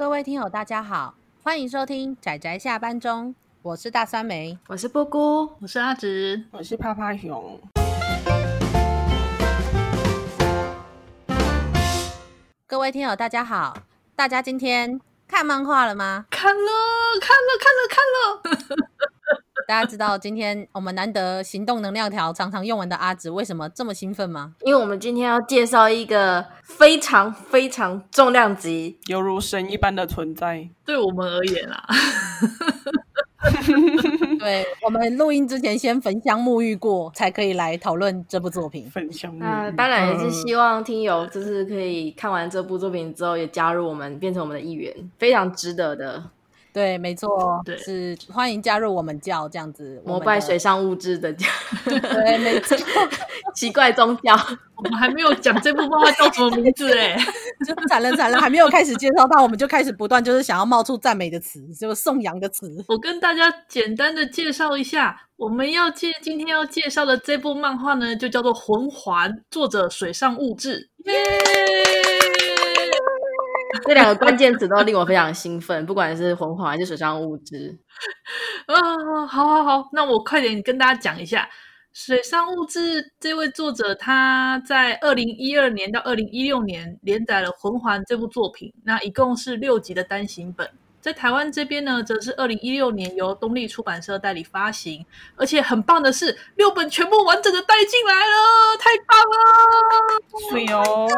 各位听友，大家好，欢迎收听仔仔下班中，我是大酸梅，我是波姑，我是阿直，我是趴趴熊。各位听友，大家好，大家今天看漫画了吗？看了，看了，看了，看了。大家知道今天我们难得行动能量条常常用完的阿紫为什么这么兴奋吗？因为我们今天要介绍一个非常非常重量级，犹如神一般的存在，对我们而言啊。对，我们录音之前先焚香沐浴过，才可以来讨论这部作品。焚香沐浴，那当然也是希望听友就是可以看完这部作品之后，也加入我们，变成我们的一员，非常值得的。对，没错，对，是欢迎加入我们教这样子，膜拜水上物质的教，对，没错，奇怪宗教，我们还没有讲这部漫画叫什么名字哎，就惨了惨了，还没有开始介绍到，我们就开始不断就是想要冒出赞美的词，就是颂扬的词。我跟大家简单的介绍一下，我们要介今天要介绍的这部漫画呢，就叫做《魂环》，作者水上物质，耶。这两个关键词都令我非常兴奋，不管是魂环还是水上物质。啊，好好好，那我快点跟大家讲一下，水上物质这位作者他在二零一二年到二零一六年连载了《魂环》这部作品，那一共是六集的单行本。在台湾这边呢，则是二零一六年由东立出版社代理发行，而且很棒的是，六本全部完整的带进来了，太棒了！水哦，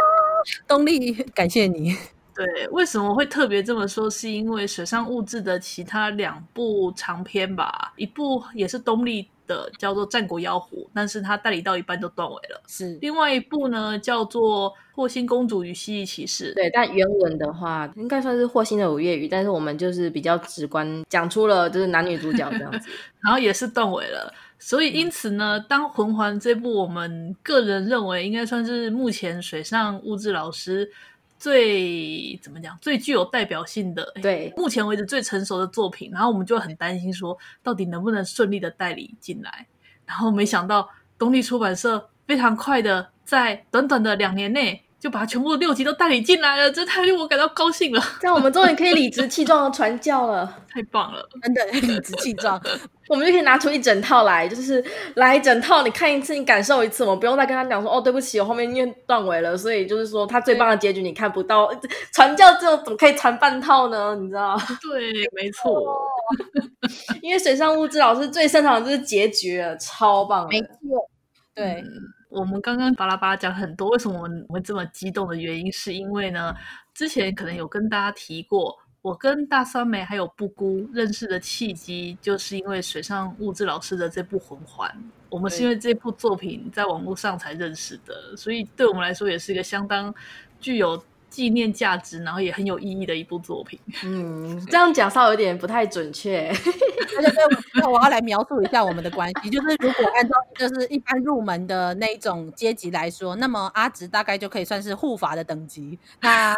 东立，感谢你。对，为什么会特别这么说？是因为水上物质的其他两部长篇吧，一部也是东立的，叫做《战国妖狐》，但是它代理到一半就断尾了。是，另外一部呢，叫做《霍星公主与蜥蜴骑士》。对，但原文的话，应该算是霍星的五月雨，但是我们就是比较直观讲出了就是男女主角这样子，然后也是断尾了。所以因此呢，当《魂环》这部，我们个人认为应该算是目前水上物质老师。最怎么讲？最具有代表性的，对，目前为止最成熟的作品。然后我们就很担心说，到底能不能顺利的代理进来？然后没想到东立出版社非常快的，在短短的两年内。就把全部六集都代理进来了，这太令我感到高兴了。这样我们终于可以理直气壮的传教了，太棒了，真的理直气壮。我们就可以拿出一整套来，就是来一整套，你看一次，你感受一次，我们不用再跟他讲说，哦，对不起，我后面因为断尾了，所以就是说他最棒的结局你看不到。传教这种怎么可以传半套呢？你知道？对，没错，因为水上物质老师最擅长的就是结局了，超棒的，没错，对。嗯我们刚刚巴拉巴拉讲很多，为什么我们会这么激动的原因，是因为呢，之前可能有跟大家提过，我跟大酸梅还有布姑认识的契机，就是因为水上物质老师的这部《魂环》，我们是因为这部作品在网络上才认识的，所以对我们来说也是一个相当具有。纪念价值，然后也很有意义的一部作品。嗯，这样讲稍微有点不太准确。对对对，那我要来描述一下我们的关系。就是如果按照就是一般入门的那一种阶级来说，那么阿直大概就可以算是护法的等级，那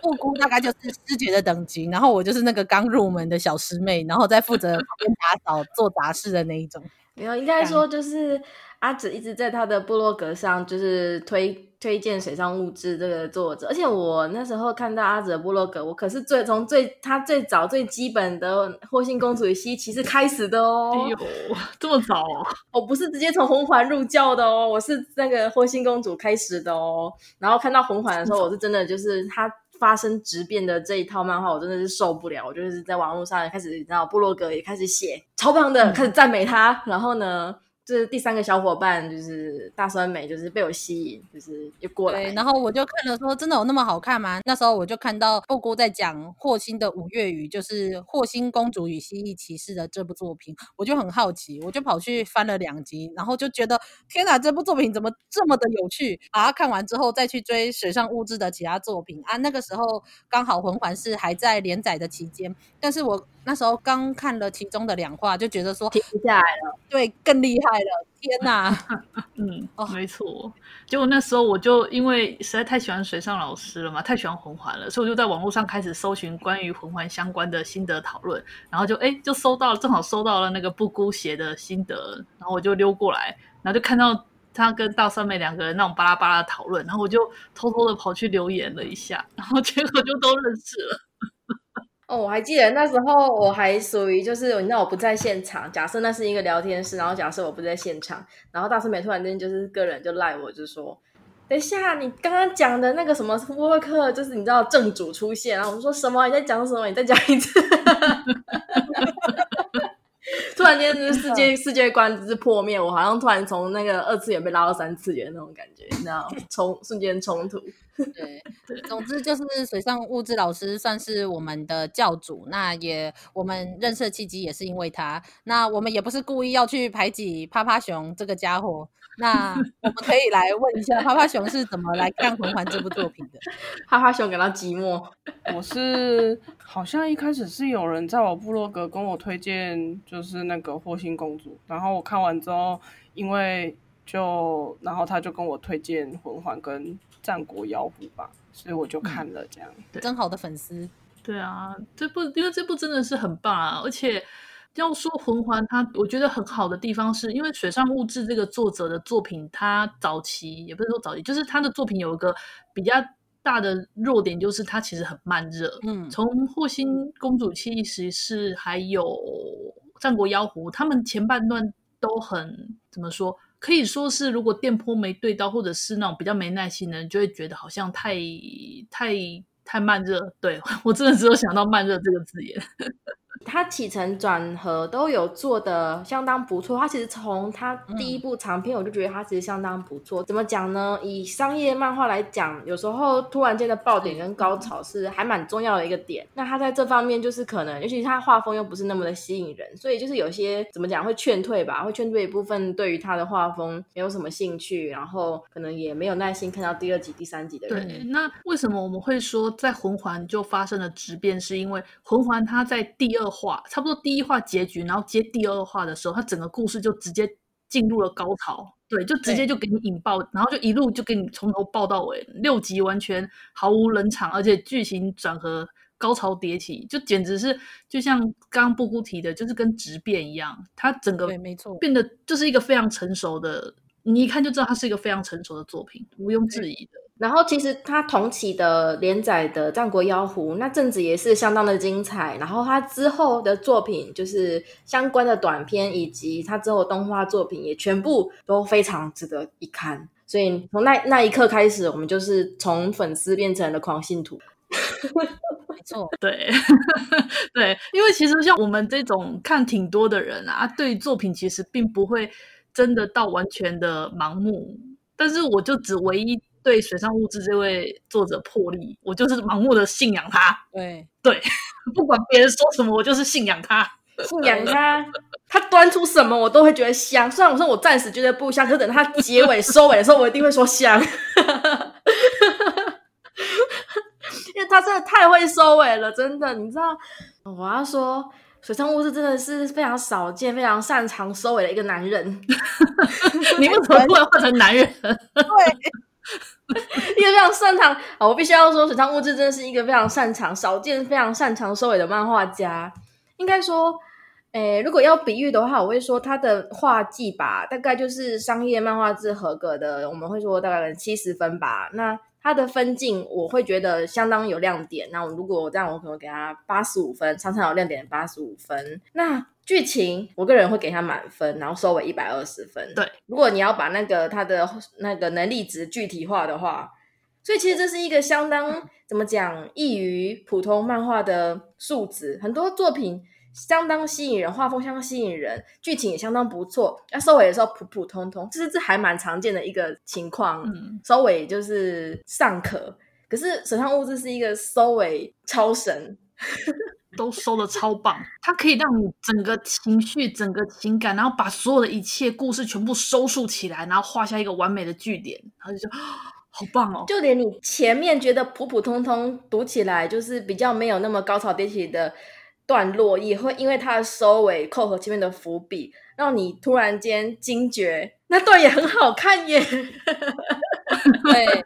布姑大概就是师姐的等级，然后我就是那个刚入门的小师妹，然后再负责旁边打扫做杂事的那一种。没有，应该说就是阿紫一直在他的部落格上就是推。推荐水上物质这个作者，而且我那时候看到阿紫的部落格，我可是最从最他最早最基本的《霍星公主与蜥蜴骑士》开始的哦。哎呦，这么早啊！我不是直接从红环入教的哦，我是那个霍星公主开始的哦。然后看到红环的时候，我是真的就是他发生质变的这一套漫画，我真的是受不了。我就是在网络上开始，然后部落格也开始写超棒的，开始赞美他。然后呢？就是第三个小伙伴，就是大酸梅，就是被我吸引，就是又过来。然后我就看了说，真的有那么好看吗？那时候我就看到布姑在讲霍星的五月雨，就是霍星公主与蜥蜴骑士的这部作品，我就很好奇，我就跑去翻了两集，然后就觉得天哪，这部作品怎么这么的有趣？把它看完之后，再去追水上物质的其他作品啊。那个时候刚好魂环是还在连载的期间，但是我那时候刚看了其中的两话，就觉得说停不下来了。对，更厉害了。天哪，嗯，哦，没错。结果那时候我就因为实在太喜欢水上老师了嘛，太喜欢魂环了，所以我就在网络上开始搜寻关于魂环相关的心得讨论，然后就哎，就搜到了，正好搜到了那个不姑写的心得，然后我就溜过来，然后就看到他跟大三妹两个人那种巴拉巴拉的讨论，然后我就偷偷的跑去留言了一下，然后结果就都认识了。哦，我还记得那时候我还属于就是你知道我不在现场，假设那是一个聊天室，然后假设我不在现场，然后大师美突然间就是个人就赖我，就说。等一下，你刚刚讲的那个什么沃克，就是你知道正主出现，然后我们说什么？你在讲什么？你再讲一次。突然间，世界 世界观就是破灭，我好像突然从那个二次元被拉到三次元那种感觉，你知道，冲瞬间冲突。对，总之就是水上物质老师算是我们的教主，那也我们认识的契机也是因为他，那我们也不是故意要去排挤趴趴熊这个家伙。那我们可以来问一下，花花熊是怎么来看《魂环》这部作品的？花花熊感到寂寞。我是好像一开始是有人在我部落格跟我推荐，就是那个《霍星公主》，然后我看完之后，因为就然后他就跟我推荐《魂环》跟《战国妖狐》吧，所以我就看了这样。嗯、真好的粉丝。对啊，这部因为这部真的是很棒啊，而且。要说魂环，它我觉得很好的地方是，因为水上物质这个作者的作品，他早期也不是说早期，就是他的作品有一个比较大的弱点，就是他其实很慢热。嗯，从霍星公主七十是还有战国妖狐，他们前半段都很怎么说？可以说是如果电波没对到，或者是那种比较没耐心的人，就会觉得好像太太太慢热。对，我真的只有想到慢热这个字眼。他起承转合都有做的相当不错。他其实从他第一部长篇，我就觉得他其实相当不错。嗯、怎么讲呢？以商业漫画来讲，有时候突然间的爆点跟高潮是还蛮重要的一个点。那他在这方面就是可能，尤其是他画风又不是那么的吸引人，所以就是有些怎么讲会劝退吧，会劝退一部分对于他的画风没有什么兴趣，然后可能也没有耐心看到第二集、第三集的人。对，那为什么我们会说在魂环就发生了质变？是因为魂环它在第二。话差不多第一话结局，然后接第二话的时候，他整个故事就直接进入了高潮，对，就直接就给你引爆，然后就一路就给你从头爆到尾，六集完全毫无冷场，而且剧情转合高潮迭起，就简直是就像刚刚布姑提的，就是跟质变一样，他整个没错。变得就是一个非常成熟的，你一看就知道它是一个非常成熟的作品，毋庸置疑的。然后其实他同期的连载的《战国妖狐》那阵子也是相当的精彩。然后他之后的作品就是相关的短片，以及他之后的动画作品也全部都非常值得一看。所以从那那一刻开始，我们就是从粉丝变成了狂信徒。没错，对 对，因为其实像我们这种看挺多的人啊，对作品其实并不会真的到完全的盲目。但是我就只唯一。对水上物质这位作者破例，我就是盲目的信仰他。对对，不管别人说什么，我就是信仰他，信仰他。他端出什么，我都会觉得香。虽然我说我暂时觉得不香，可等他结尾收尾的时候，我一定会说香。因为他真的太会收尾了，真的。你知道，我要说水上悟志真的是非常少见、非常擅长收尾的一个男人。你为什么不能换成男人？对。一个非常擅长啊！我必须要说，水上悟志真的是一个非常擅长、少见、非常擅长收尾的漫画家。应该说，诶，如果要比喻的话，我会说他的画技吧，大概就是商业漫画志合格的，我们会说大概七十分吧。那他的分镜，我会觉得相当有亮点。那我如果我这样，我可能给他八十五分，常常有亮点八十五分。那剧情，我个人会给他满分，然后收尾一百二十分。对，如果你要把那个他的那个能力值具体化的话，所以其实这是一个相当怎么讲异于普通漫画的数值。很多作品相当吸引人，画风相当吸引人，剧情也相当不错。那收尾的时候普普通通，其实这还蛮常见的一个情况。嗯，收尾就是尚可，可是手上物质是一个收尾超神。都收的超棒，它可以让你整个情绪、整个情感，然后把所有的一切故事全部收束起来，然后画下一个完美的句点，然后就说好棒哦！就连你前面觉得普普通通，读起来就是比较没有那么高潮迭起的段落，也会因为它的收尾扣合前面的伏笔，让你突然间惊觉，那段也很好看耶。对。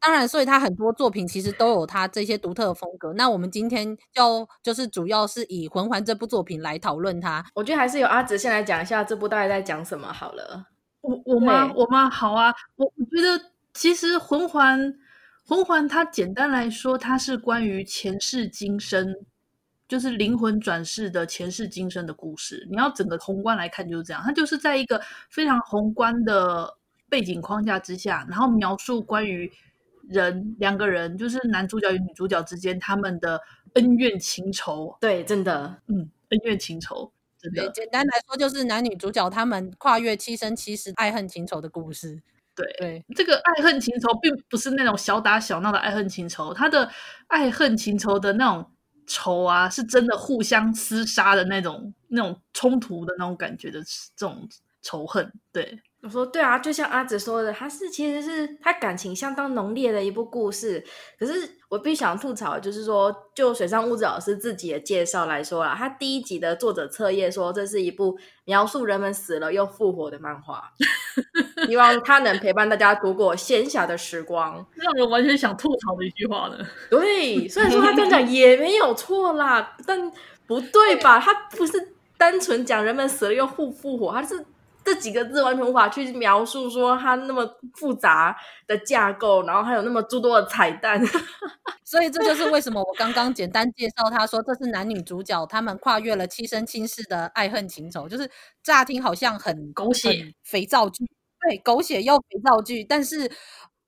当然，所以他很多作品其实都有他这些独特的风格。那我们今天就就是主要是以《魂环》这部作品来讨论它。我觉得还是由阿紫先来讲一下这部大概在讲什么好了。我我吗？我吗？好啊，我我觉得其实魂环魂环它简单来说，它是关于前世今生，就是灵魂转世的前世今生的故事。你要整个宏观来看就是这样，它就是在一个非常宏观的背景框架之下，然后描述关于人两个人，就是男主角与女主角之间他们的恩怨情仇。对，真的，嗯，恩怨情仇。对，简单来说就是男女主角他们跨越七生七世爱恨情仇的故事。对对，这个爱恨情仇并不是那种小打小闹的爱恨情仇，他的爱恨情仇的那种仇啊，是真的互相厮杀的那种、那种冲突的那种感觉的这种仇恨。对，我说对啊，就像阿紫说的，他是其实是他感情相当浓烈的一部故事，可是。我必须想吐槽，就是说，就水上物质老师自己的介绍来说啦，他第一集的作者册页说，这是一部描述人们死了又复活的漫画，希望他能陪伴大家度过闲暇的时光。让人完全想吐槽的一句话呢。对，虽然说他这样讲也没有错啦，但不对吧？他不是单纯讲人们死了又复复活，他是。这几个字完全无法去描述说它那么复杂的架构，然后还有那么诸多的彩蛋，所以这就是为什么我刚刚简单介绍他说，这是男女主角他们跨越了七生七世的爱恨情仇，就是乍听好像很狗血肥皂剧，对，狗血又肥皂剧，但是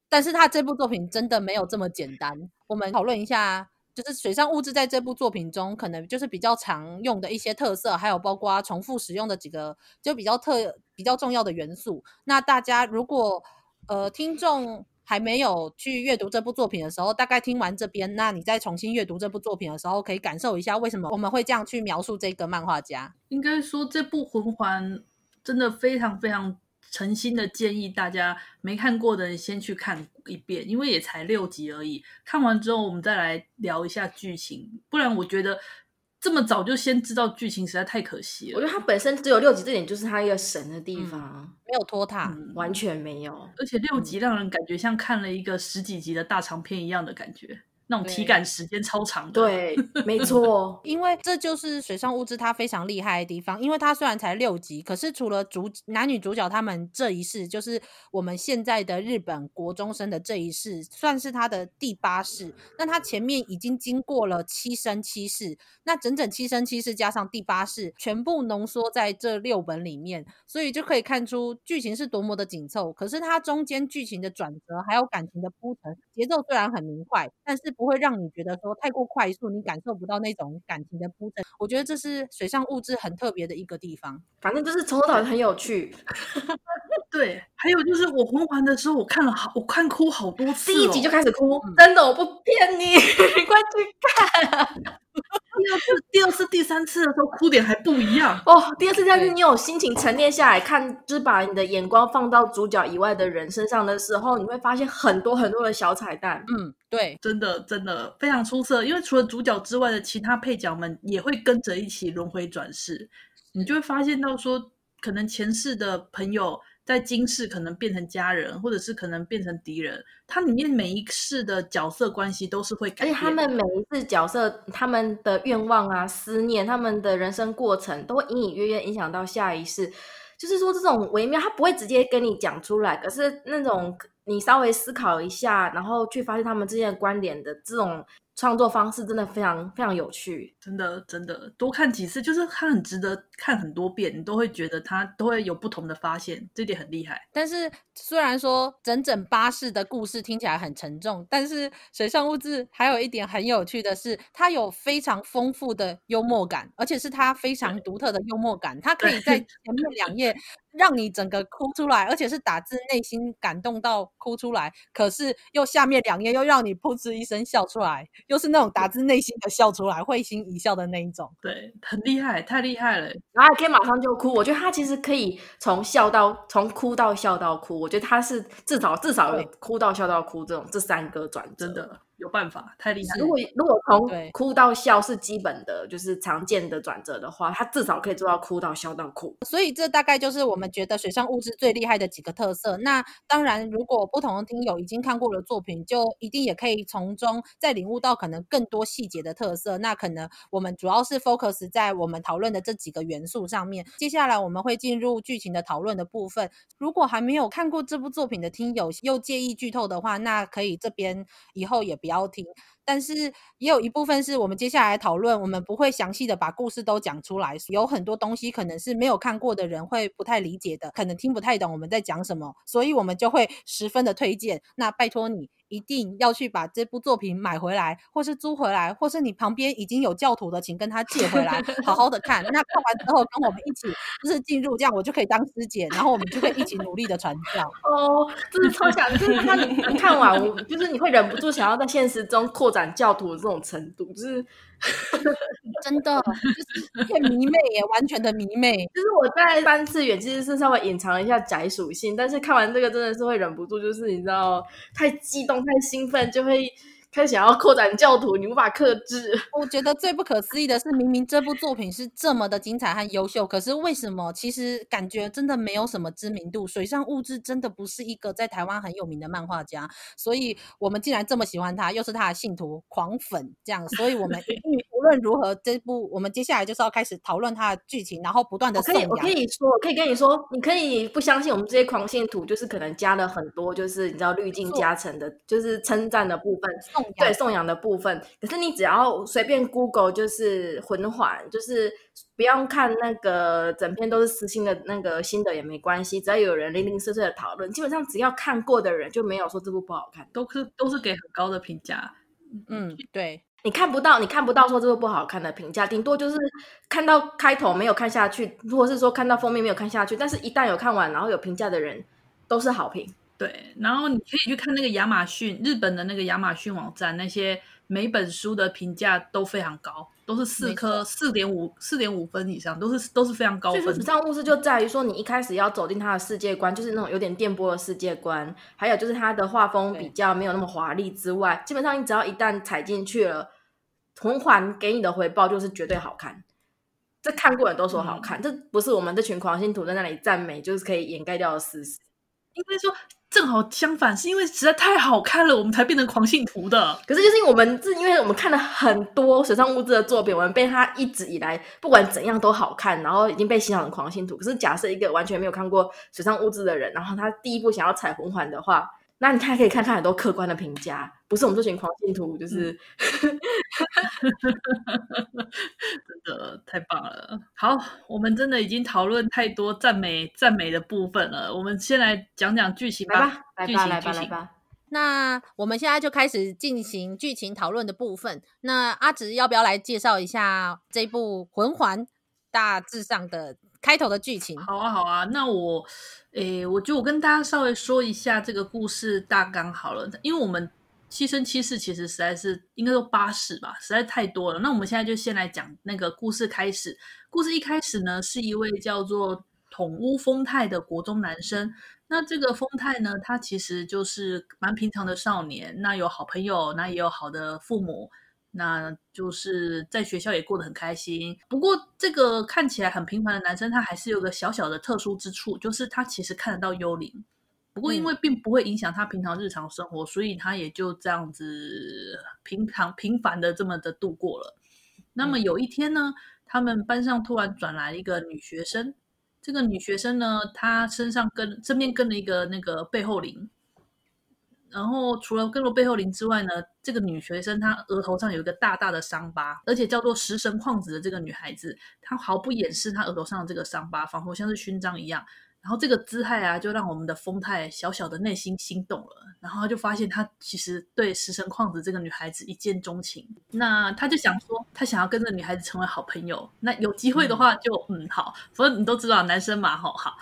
但是他这部作品真的没有这么简单。我们讨论一下。就是水上物质在这部作品中，可能就是比较常用的一些特色，还有包括重复使用的几个就比较特、比较重要的元素。那大家如果呃听众还没有去阅读这部作品的时候，大概听完这边，那你再重新阅读这部作品的时候，可以感受一下为什么我们会这样去描述这个漫画家。应该说，这部魂环真的非常非常。诚心的建议大家没看过的人先去看一遍，因为也才六集而已。看完之后，我们再来聊一下剧情。不然，我觉得这么早就先知道剧情实在太可惜了。我觉得它本身只有六集，这点就是它一个神的地方，嗯、没有拖沓、嗯，完全没有。而且六集让人感觉像看了一个十几集的大长篇一样的感觉。那种体感时间超长的，对，没 错，因为这就是水上物质它非常厉害的地方，因为它虽然才六集，可是除了主男女主角他们这一世，就是我们现在的日本国中生的这一世，算是他的第八世。那他前面已经经过了七生七世，那整整七生七世加上第八世，全部浓缩在这六本里面，所以就可以看出剧情是多么的紧凑。可是它中间剧情的转折，还有感情的铺陈，节奏虽然很明快，但是。不会让你觉得说太过快速，你感受不到那种感情的铺陈。我觉得这是水上物质很特别的一个地方。反正就是从头到尾很有趣。对，还有就是我魂环的时候，我看了好，我看哭好多次，哦，第一集就开始哭，嗯、真的，我不骗你，你快去看。第二次、第二次、第三次的时候，哭点还不一样哦。第二次、第三次，你有心情沉淀下来看，就是把你的眼光放到主角以外的人身上的时候，你会发现很多很多的小彩蛋。嗯，对，真的真的非常出色。因为除了主角之外的其他配角们也会跟着一起轮回转世，你就会发现到说，可能前世的朋友。在今世可能变成家人，或者是可能变成敌人。它里面每一世的角色关系都是会改变，而且他们每一次角色，他们的愿望啊、思念，他们的人生过程，都会隐隐约约影响到下一世。就是说，这种微妙，他不会直接跟你讲出来，可是那种你稍微思考一下，然后去发现他们之间的关联的这种。创作方式真的非常非常有趣，真的真的多看几次，就是它很值得看很多遍，你都会觉得它都会有不同的发现，这点很厉害。但是虽然说整整八世的故事听起来很沉重，但是水上物质还有一点很有趣的是，它有非常丰富的幽默感，而且是它非常独特的幽默感，它可以在前面两页。让你整个哭出来，而且是打自内心感动到哭出来。可是又下面两页又让你噗嗤一声笑出来，又是那种打自内心的笑出来，会心一笑的那一种。对，很厉害，太厉害了。然后还可以马上就哭，我觉得他其实可以从笑到从哭到笑到哭。我觉得他是至少至少有哭到笑到哭这种这三个转，真的。有办法，太厉害。如果如果从哭到笑是基本的，就是常见的转折的话，他至少可以做到哭到笑到哭。所以这大概就是我们觉得水上物质最厉害的几个特色。那当然，如果不同的听友已经看过了作品，就一定也可以从中再领悟到可能更多细节的特色。那可能我们主要是 focus 在我们讨论的这几个元素上面。接下来我们会进入剧情的讨论的部分。如果还没有看过这部作品的听友又介意剧透的话，那可以这边以后也不要听。但是也有一部分是我们接下来讨论，我们不会详细的把故事都讲出来，有很多东西可能是没有看过的人会不太理解的，可能听不太懂我们在讲什么，所以我们就会十分的推荐。那拜托你。一定要去把这部作品买回来，或是租回来，或是你旁边已经有教徒的，请跟他借回来，好好的看。那看完之后跟我们一起，就是进入这样，我就可以当师姐，然后我们就可以一起努力的传教。哦，真是超想，就是他你看完，就是你会忍不住想要在现实中扩展教徒的这种程度，就是。真的就是 很迷妹耶，完全的迷妹。就是我在三次元其实是稍微隐藏了一下宅属性，但是看完这个真的是会忍不住，就是你知道太激动、太兴奋，就会。开始想要扩展教徒，你无法克制。我觉得最不可思议的是，明明这部作品是这么的精彩和优秀，可是为什么其实感觉真的没有什么知名度？水上物质真的不是一个在台湾很有名的漫画家，所以我们竟然这么喜欢他，又是他的信徒狂粉，这样，所以我们 无论如何，这部我们接下来就是要开始讨论他的剧情，然后不断的。可以，我可以说，我可以跟你说，你可以不相信我们这些狂信徒，就是可能加了很多，就是你知道滤镜加成的，就是称赞的部分。对，颂扬的部分，可是你只要随便 Google 就是魂环，就是不用看那个整篇都是私信的那个新的也没关系，只要有人零零碎碎的讨论，基本上只要看过的人就没有说这部不好看，都是都是给很高的评价。嗯，对，你看不到，你看不到说这部不好看的评价，顶多就是看到开头没有看下去，或者是说看到封面没有看下去，但是一旦有看完然后有评价的人都是好评。对，然后你可以去看那个亚马逊日本的那个亚马逊网站，那些每本书的评价都非常高，都是四颗四点五四点五分以上，都是都是非常高分。水上物事就在于说，你一开始要走进他的世界观，就是那种有点电波的世界观，还有就是他的画风比较没有那么华丽之外，基本上你只要一旦踩进去了，同款给你的回报就是绝对好看。这看过的人都说好看，嗯、这不是我们这群狂信徒在那里赞美，就是可以掩盖掉的事实。应该说。正好相反，是因为实在太好看了，我们才变成狂信徒的。可是就是因为我们，是因为我们看了很多水上物质的作品，我们被他一直以来不管怎样都好看，然后已经被洗脑成狂信徒。可是假设一个完全没有看过水上物质的人，然后他第一步想要踩魂环的话。那 你看，可以看看很多客观的评价，不是我们这群狂信徒，就是、嗯、真的太棒了。好，我们真的已经讨论太多赞美赞美的部分了，我们先来讲讲剧情吧。来吧，来吧，剧情，来吧，来吧。那我们现在就开始进行剧情讨论的部分。那阿直要不要来介绍一下这部《魂环》大致上的开头的剧情？好啊，好啊。那我。诶，我就我跟大家稍微说一下这个故事大纲好了，因为我们七生七世其实实在是应该说八世吧，实在太多了。那我们现在就先来讲那个故事开始。故事一开始呢，是一位叫做统屋丰太的国中男生。那这个丰太呢，他其实就是蛮平常的少年，那有好朋友，那也有好的父母。那就是在学校也过得很开心。不过，这个看起来很平凡的男生，他还是有个小小的特殊之处，就是他其实看得到幽灵。不过，因为并不会影响他平常日常生活，嗯、所以他也就这样子平常平凡的这么的度过了。那么有一天呢，他们班上突然转来一个女学生。这个女学生呢，她身上跟身边跟了一个那个背后灵。然后除了跟了背后灵之外呢，这个女学生她额头上有一个大大的伤疤，而且叫做食神矿子的这个女孩子，她毫不掩饰她额头上的这个伤疤，仿佛像是勋章一样。然后这个姿态啊，就让我们的丰太小小的内心心动了。然后他就发现他其实对食神旷子这个女孩子一见钟情。那他就想说，他想要跟这个女孩子成为好朋友。那有机会的话就，就嗯好，反正你都知道男生嘛，好好。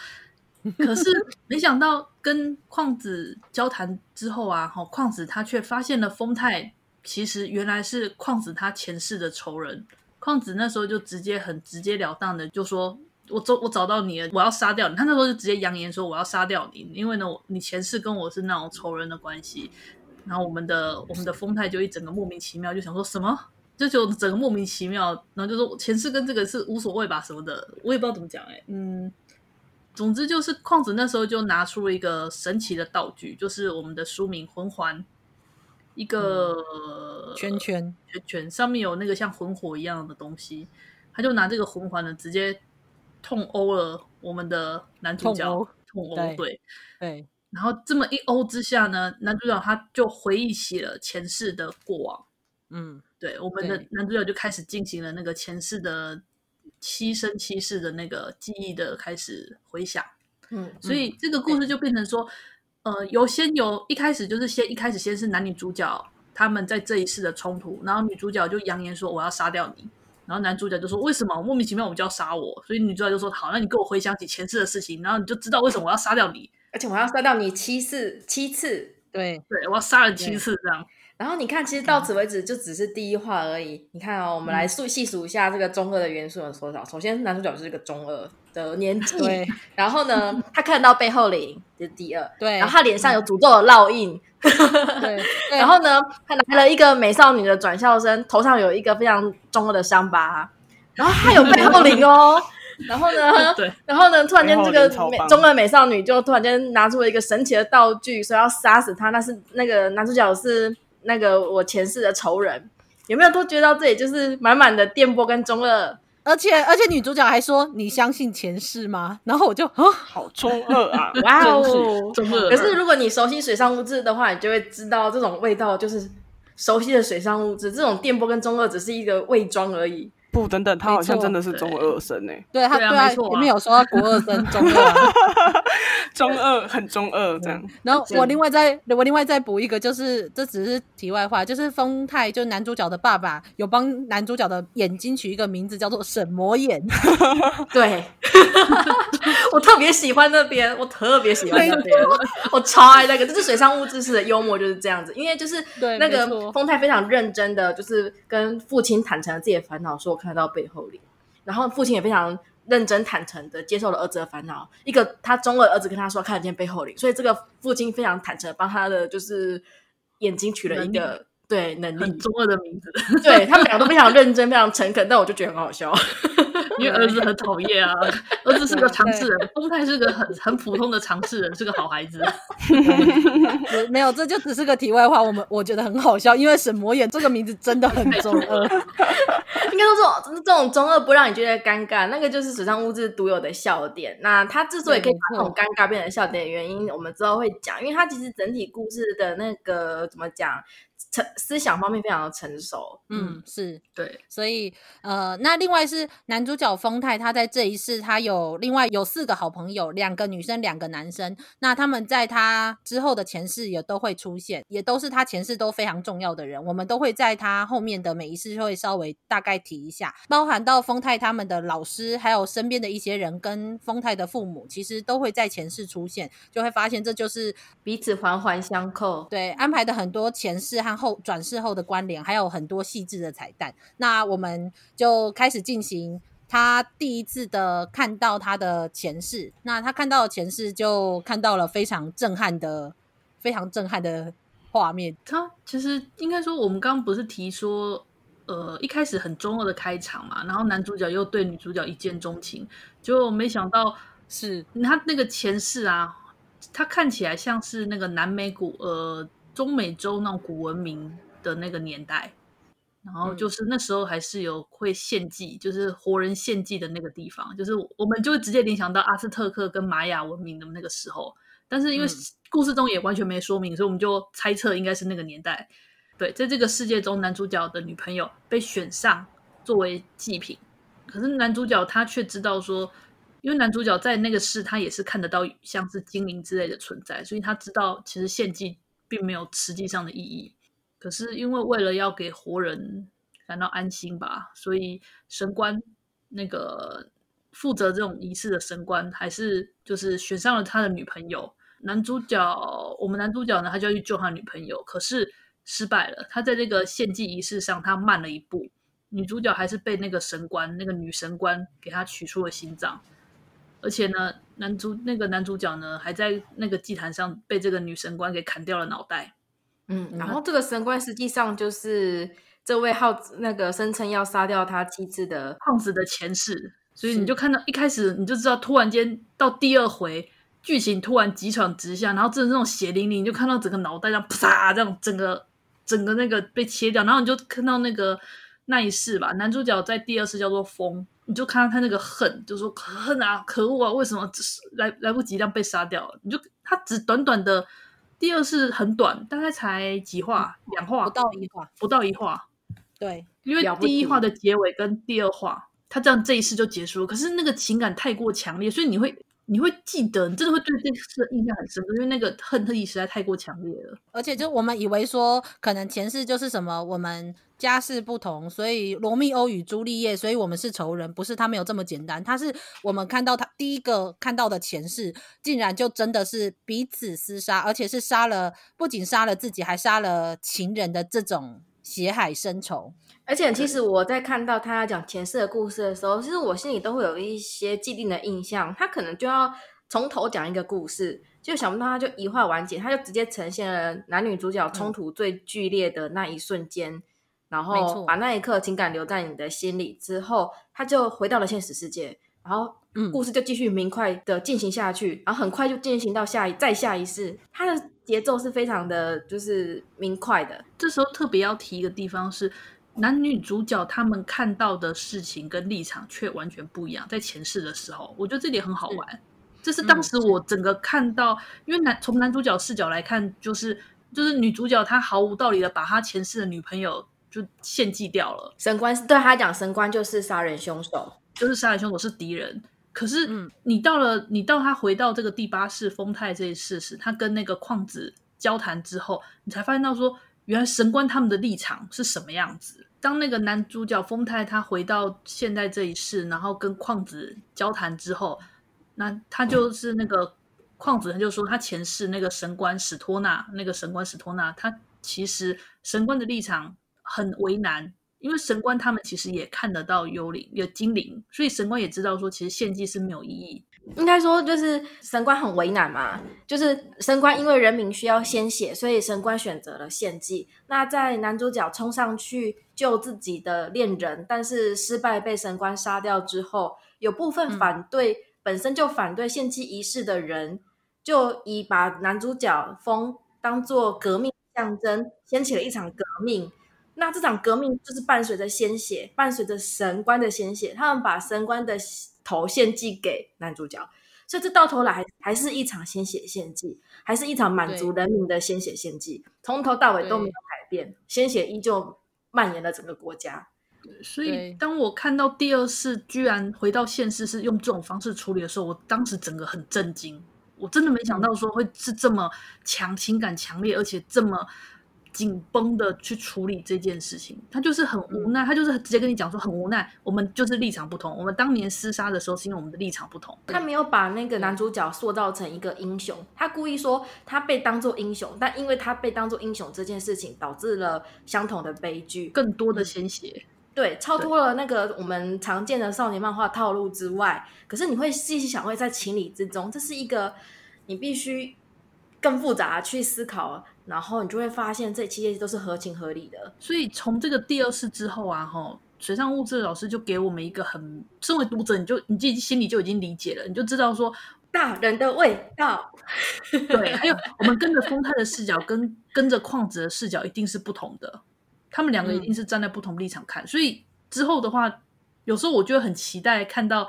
可是没想到跟旷子交谈之后啊，哈，旷子他却发现了丰太其实原来是旷子他前世的仇人。旷子那时候就直接很直截了当的就说：“我找我找到你了，我要杀掉你。”他那时候就直接扬言说：“我要杀掉你，因为呢，你前世跟我是那种仇人的关系。”然后我们的我们的风太就一整个莫名其妙，就想说什么，就就整个莫名其妙，然后就说前世跟这个是无所谓吧什么的，我也不知道怎么讲哎、欸，嗯，总之就是矿子那时候就拿出了一个神奇的道具，就是我们的书名魂环，一个、嗯、圈圈圈圈上面有那个像魂火一样的东西，他就拿这个魂环呢直接痛殴了我们的男主角，痛殴，对对。对然后这么一殴之下呢，男主角他就回忆起了前世的过往。嗯，对，我们的男主角就开始进行了那个前世的七生七世的那个记忆的开始回想。嗯，所以这个故事就变成说，呃，有先有一开始就是先一开始先是男女主角他们在这一世的冲突，然后女主角就扬言说我要杀掉你，然后男主角就说为什么莫名其妙我们就要杀我？所以女主角就说好，那你跟我回想起前世的事情，然后你就知道为什么我要杀掉你。而且我要杀掉你七次，七次，对对，我要杀了七次这样。然后你看，其实到此为止就只是第一话而已。你看哦，我们来数细数一下这个中二的元素有多少。首先，男主角就是一个中二的年纪，然后呢，他看到背后灵，这是第二，对。然后他脸上有诅咒的烙印，对。然后呢，他来了一个美少女的转校生，头上有一个非常中二的伤疤，然后他有背后灵哦。然后呢？对，然后呢？突然间，这个美中二美少女就突然间拿出了一个神奇的道具，说要杀死他。那是那个男主角是那个我前世的仇人，有没有都觉得到这里就是满满的电波跟中二？而且而且女主角还说：“你相信前世吗？”然后我就啊，好中二啊！哇哦，中二。可是如果你熟悉水上物质的话，你就会知道这种味道就是熟悉的水上物质。这种电波跟中二只是一个伪装而已。不，等等，他好像真的是中二生诶。对他，对啊，前面有说他国二生，中二，中二很中二这样。然后我另外再我另外再补一个，就是这只是题外话，就是丰太就男主角的爸爸有帮男主角的眼睛取一个名字叫做神魔眼。对，我特别喜欢那边，我特别喜欢那边，我超爱那个，就是水上物质式的幽默就是这样子，因为就是那个丰太非常认真的，就是跟父亲坦诚了自己的烦恼，说。看到背后里，然后父亲也非常认真坦诚的接受了儿子的烦恼。一个他中二儿子跟他说看得见背后灵，所以这个父亲非常坦诚帮他的就是眼睛取了一个对能力中二的名字。对他们两个都非常认真，非常诚恳，但我就觉得很好笑。因为儿子很讨厌啊，儿子是个常识人，风太是个很很普通的常识人，是个好孩子。没有，这就只是个题外话。我们我觉得很好笑，因为沈魔眼这个名字真的很中二。应该说这种这种中二不让你觉得尴尬，那个就是水上物质独有的笑点。那他之所以可以把这种尴尬变成笑点的原因，我们之后会讲，因为他其实整体故事的那个怎么讲？成思想方面非常的成熟，嗯，是。对，所以呃，那另外是男主角丰泰，他在这一世他有另外有四个好朋友，两个女生，两个男生，那他们在他之后的前世也都会出现，也都是他前世都非常重要的人，我们都会在他后面的每一世会稍微大概提一下，包含到丰泰他们的老师，还有身边的一些人跟丰泰的父母，其实都会在前世出现，就会发现这就是彼此环环相扣，对，安排的很多前世和后转世后的关联，还有很多细致的彩蛋。那我们就开始进行他第一次的看到他的前世。那他看到的前世，就看到了非常震撼的、非常震撼的画面。他其实应该说，我们刚刚不是提说，呃，一开始很中二的开场嘛，然后男主角又对女主角一见钟情，就没想到是他那个前世啊，他看起来像是那个南美古呃中美洲那种古文明。的那个年代，然后就是那时候还是有会献祭，嗯、就是活人献祭的那个地方，就是我们就会直接联想到阿斯特克跟玛雅文明的那个时候。但是因为故事中也完全没说明，嗯、所以我们就猜测应该是那个年代。对，在这个世界中，男主角的女朋友被选上作为祭品，可是男主角他却知道说，因为男主角在那个世他也是看得到像是精灵之类的存在，所以他知道其实献祭并没有实际上的意义。可是因为为了要给活人感到安心吧，所以神官那个负责这种仪式的神官，还是就是选上了他的女朋友。男主角，我们男主角呢，他就要去救他女朋友，可是失败了。他在这个献祭仪式上，他慢了一步。女主角还是被那个神官，那个女神官给他取出了心脏，而且呢，男主那个男主角呢，还在那个祭坛上被这个女神官给砍掉了脑袋。嗯，然后这个神官实际上就是这位号那个声称要杀掉他妻子的胖子的前世，所以你就看到一开始你就知道，突然间到第二回剧情突然急转直下，然后真的那种血淋淋，你就看到整个脑袋这样啪这样整个整个那个被切掉，然后你就看到那个那一世吧，男主角在第二世叫做风。你就看到他那个恨，就说可恨啊，可恶啊！为什么只是来来不及让被杀掉了？你就他只短短的第二是很短，大概才几话，两话不到一话，不到一话。对，因为第一话的结尾跟第二话，他这样这一世就结束了。可是那个情感太过强烈，所以你会你会记得，你真的会对这次的印象很深，因为那个恨特意实在太过强烈了。而且就我们以为说，可能前世就是什么我们。家世不同，所以罗密欧与朱丽叶，所以我们是仇人，不是他没有这么简单。他是我们看到他第一个看到的前世，竟然就真的是彼此厮杀，而且是杀了，不仅杀了自己，还杀了情人的这种血海深仇。而且，其实我在看到他要讲前世的故事的时候，其实我心里都会有一些既定的印象，他可能就要从头讲一个故事，就想不到他就一话完结，他就直接呈现了男女主角冲突最剧烈的那一瞬间。嗯然后把那一刻情感留在你的心里之后，他就回到了现实世界，然后故事就继续明快的进行下去，嗯、然后很快就进行到下一再下一世，他的节奏是非常的就是明快的。这时候特别要提一个地方是，男女主角他们看到的事情跟立场却完全不一样。在前世的时候，我觉得这点很好玩。这是当时我整个看到，嗯、因为男从男主角视角来看，就是就是女主角她毫无道理的把她前世的女朋友。就献祭掉了。神官对他讲，神官就是杀人凶手，就是杀人凶手是敌人。可是你到了，嗯、你到他回到这个第八世丰太这一世时，他跟那个矿子交谈之后，你才发现到说，原来神官他们的立场是什么样子。当那个男主角丰太他回到现在这一世，然后跟矿子交谈之后，那他就是那个矿子，他就说他前世那个神官史托纳，那个神官史托纳，他其实神官的立场。很为难，因为神官他们其实也看得到幽灵、有精灵，所以神官也知道说，其实献祭是没有意义。应该说，就是神官很为难嘛，就是神官因为人民需要鲜血，所以神官选择了献祭。那在男主角冲上去救自己的恋人，但是失败被神官杀掉之后，有部分反对、嗯、本身就反对献祭仪式的人，就以把男主角封当做革命象征，掀起了一场革命。那这场革命就是伴随着鲜血，伴随着神官的鲜血，他们把神官的头献祭给男主角，所以这到头来还还是一场鲜血献祭，还是一场满足人民的鲜血献祭，从头到尾都没有改变，鲜血依旧蔓延了整个国家。所以当我看到第二世居然回到现世是用这种方式处理的时候，我当时整个很震惊，我真的没想到说会是这么强情感强烈，而且这么。紧绷的去处理这件事情，他就是很无奈，他就是直接跟你讲说很无奈，我们就是立场不同。我们当年厮杀的时候是因为我们的立场不同。他没有把那个男主角塑造成一个英雄，他故意说他被当做英雄，但因为他被当做英雄这件事情导致了相同的悲剧，更多的鲜血，对，超脱了那个我们常见的少年漫画套路之外。可是你会细细想，会在情理之中，这是一个你必须更复杂去思考。然后你就会发现，这一切都是合情合理的。所以从这个第二次之后啊，哈，水上物质老师就给我们一个很，身为读者，你就你自己心里就已经理解了，你就知道说大人的味道。对，还有我们跟着丰太的视角，跟跟着矿子的视角一定是不同的，他们两个一定是站在不同立场看。嗯、所以之后的话，有时候我就会很期待看到。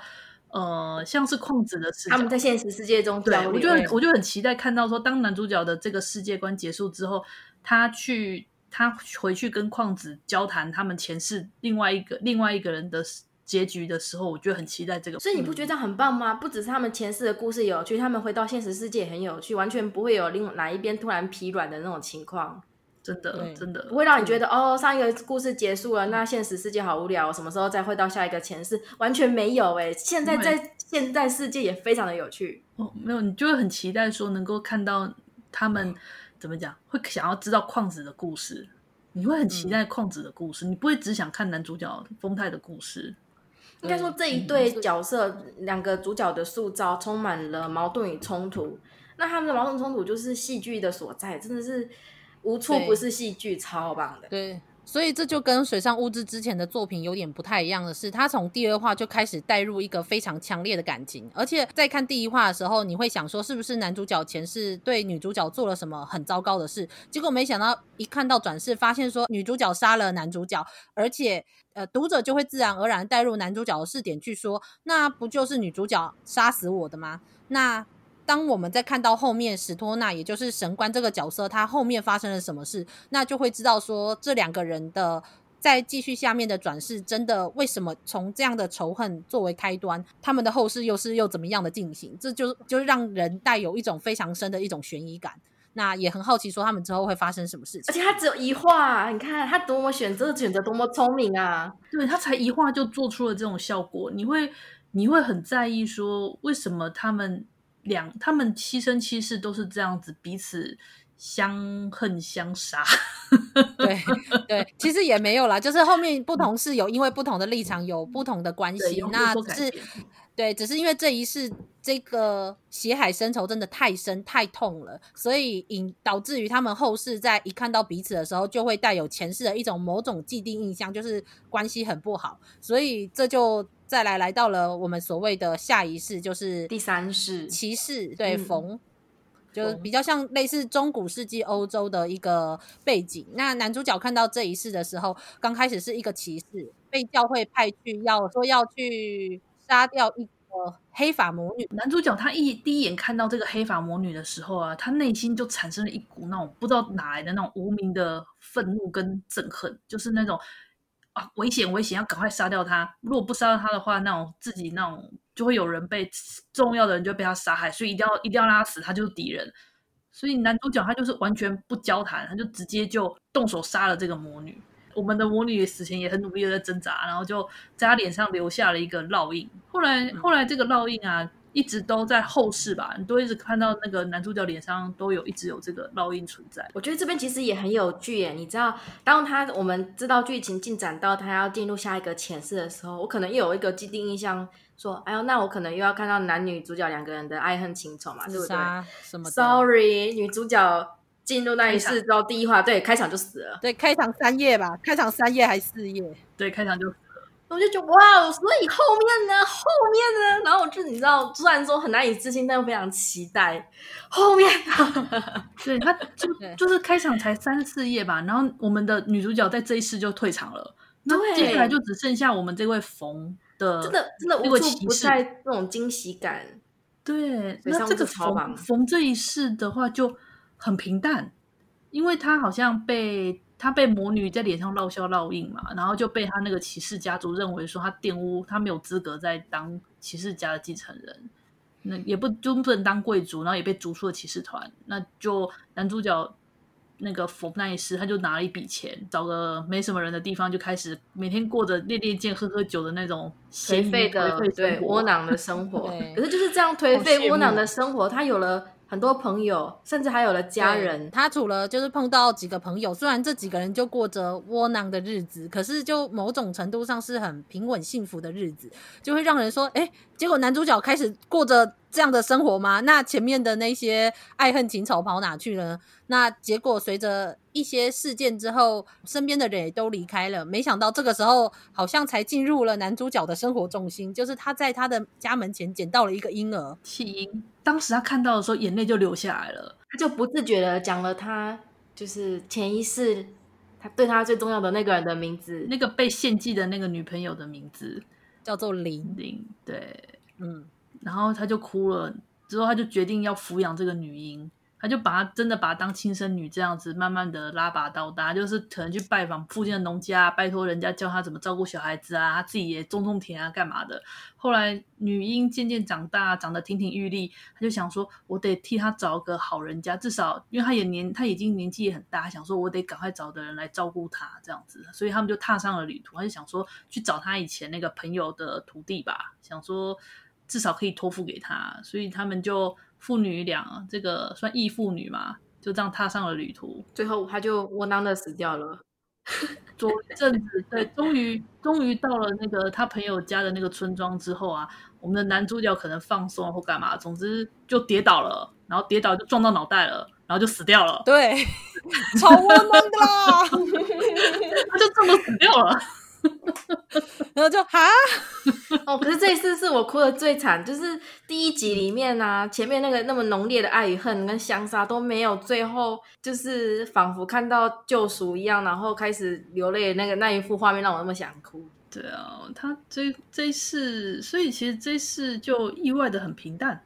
呃，像是矿子的视角，他们在现实世界中，对，我就很我就很期待看到说，当男主角的这个世界观结束之后，他去他回去跟矿子交谈，他们前世另外一个另外一个人的结局的时候，我就很期待这个。所以你不觉得这样很棒吗？不只是他们前世的故事有趣，他们回到现实世界也很有趣，完全不会有另哪一边突然疲软的那种情况。真的，真的不会让你觉得哦，上一个故事结束了，那现实世界好无聊，什么时候再回到下一个前世？完全没有哎，现在在现在世界也非常的有趣。哦，没有，你就会很期待说能够看到他们怎么讲，会想要知道矿子的故事，你会很期待矿子的故事，嗯、你不会只想看男主角丰太的故事。应该说这一对角色，两个主角的塑造充满了矛盾与冲突，那他们的矛盾冲突就是戏剧的所在，真的是。无处不是戏剧，超棒的。对。所以这就跟水上悟志之前的作品有点不太一样的是，他从第二话就开始带入一个非常强烈的感情，而且在看第一话的时候，你会想说是不是男主角前世对女主角做了什么很糟糕的事？结果没想到一看到转世，发现说女主角杀了男主角，而且呃读者就会自然而然带入男主角的视点去说，那不就是女主角杀死我的吗？那。当我们在看到后面史托纳，也就是神官这个角色，他后面发生了什么事，那就会知道说这两个人的在继续下面的转世，真的为什么从这样的仇恨作为开端，他们的后世又是又怎么样的进行？这就就让人带有一种非常深的一种悬疑感。那也很好奇说他们之后会发生什么事情。而且他只有一话，你看他多么选择选择多么聪明啊！对，他才一话就做出了这种效果，你会你会很在意说为什么他们。两他们七生七世都是这样子，彼此相恨相杀。对对，其实也没有啦，就是后面不同是有因为不同的立场有不同的关系。那只是对，只是因为这一世这个血海深仇真的太深太痛了，所以引导致于他们后世在一看到彼此的时候，就会带有前世的一种某种既定印象，就是关系很不好。所以这就。再来来到了我们所谓的下一世，就是第三世骑士，对，冯、嗯，就比较像类似中古世纪欧洲的一个背景。那男主角看到这一世的时候，刚开始是一个骑士，被教会派去要说要去杀掉一个黑发魔女。男主角他一第一眼看到这个黑发魔女的时候啊，他内心就产生了一股那种不知道哪来的那种无名的愤怒跟憎恨，就是那种。啊，危险危险，要赶快杀掉他！如果不杀掉他的话，那种自己那种就会有人被重要的人就被他杀害，所以一定要一定要让他死，他就是敌人。所以男主角他就是完全不交谈，他就直接就动手杀了这个魔女。我们的魔女死前也很努力的在挣扎，然后就在她脸上留下了一个烙印。后来后来这个烙印啊。一直都在后世吧，你都一直看到那个男主角脸上都有一直有这个烙印存在。我觉得这边其实也很有趣耶，你知道，当他我们知道剧情进展到他要进入下一个前世的时候，我可能又有一个既定印象，说，哎呦，那我可能又要看到男女主角两个人的爱恨情仇嘛，对不对？什么？Sorry，女主角进入那一世之后，第一话对开场就死了，对，开场三页吧，开场三页还是四页？对，开场就。我就觉得哇，所以后面呢？后面呢？然后我就你知道，虽然说很难以置信，但又非常期待后面。对，他就 就是开场才三四页吧，然后我们的女主角在这一世就退场了，那接下来就只剩下我们这位冯的，真的真的无处不在那种惊喜感。对，那这个冯冯这一世的话就很平淡，因为他好像被。他被魔女在脸上烙下烙印嘛，然后就被他那个骑士家族认为说他玷污，他没有资格再当骑士家的继承人，那也不就不能当贵族，然后也被逐出了骑士团。那就男主角那个佛那一世，他就拿了一笔钱，找个没什么人的地方，就开始每天过着练练剑、喝喝酒的那种颓废的对窝囊的生活。可是就是这样颓废窝囊的生活，他有了。很多朋友，甚至还有了家人。他除了就是碰到几个朋友，虽然这几个人就过着窝囊的日子，可是就某种程度上是很平稳幸福的日子，就会让人说，哎，结果男主角开始过着这样的生活吗？那前面的那些爱恨情仇跑哪去了？那结果随着一些事件之后，身边的人也都离开了。没想到这个时候，好像才进入了男主角的生活重心，就是他在他的家门前捡到了一个婴儿弃婴。当时他看到的时候，眼泪就流下来了。他就不自觉的讲了他就是前一世他对他最重要的那个人的名字，那个被献祭的那个女朋友的名字叫做玲玲。对，嗯，然后他就哭了，之后他就决定要抚养这个女婴。他就把他真的把他当亲生女这样子，慢慢的拉拔到大，就是可能去拜访附近的农家，拜托人家教他怎么照顾小孩子啊，他自己也种种田啊，干嘛的。后来女婴渐渐长大，长得亭亭玉立，他就想说，我得替她找个好人家，至少因为他也年他已经年纪也很大，想说我得赶快找的人来照顾她这样子，所以他们就踏上了旅途。他就想说去找他以前那个朋友的徒弟吧，想说至少可以托付给他，所以他们就。父女俩，这个算义父女嘛，就这样踏上了旅途。最后他就窝囊的死掉了。做一阵子，对，终于终于到了那个他朋友家的那个村庄之后啊，我们的男主角可能放松或干嘛，总之就跌倒了，然后跌倒就撞到脑袋了，然后就死掉了。对，超窝囊的啦，他就这么死掉了。然后就哈 哦，可是这一次是我哭的最惨，就是第一集里面啊，前面那个那么浓烈的爱与恨跟相杀都没有，最后就是仿佛看到救赎一样，然后开始流泪，那个那一幅画面让我那么想哭。对啊，他这这一世，所以其实这一世就意外的很平淡。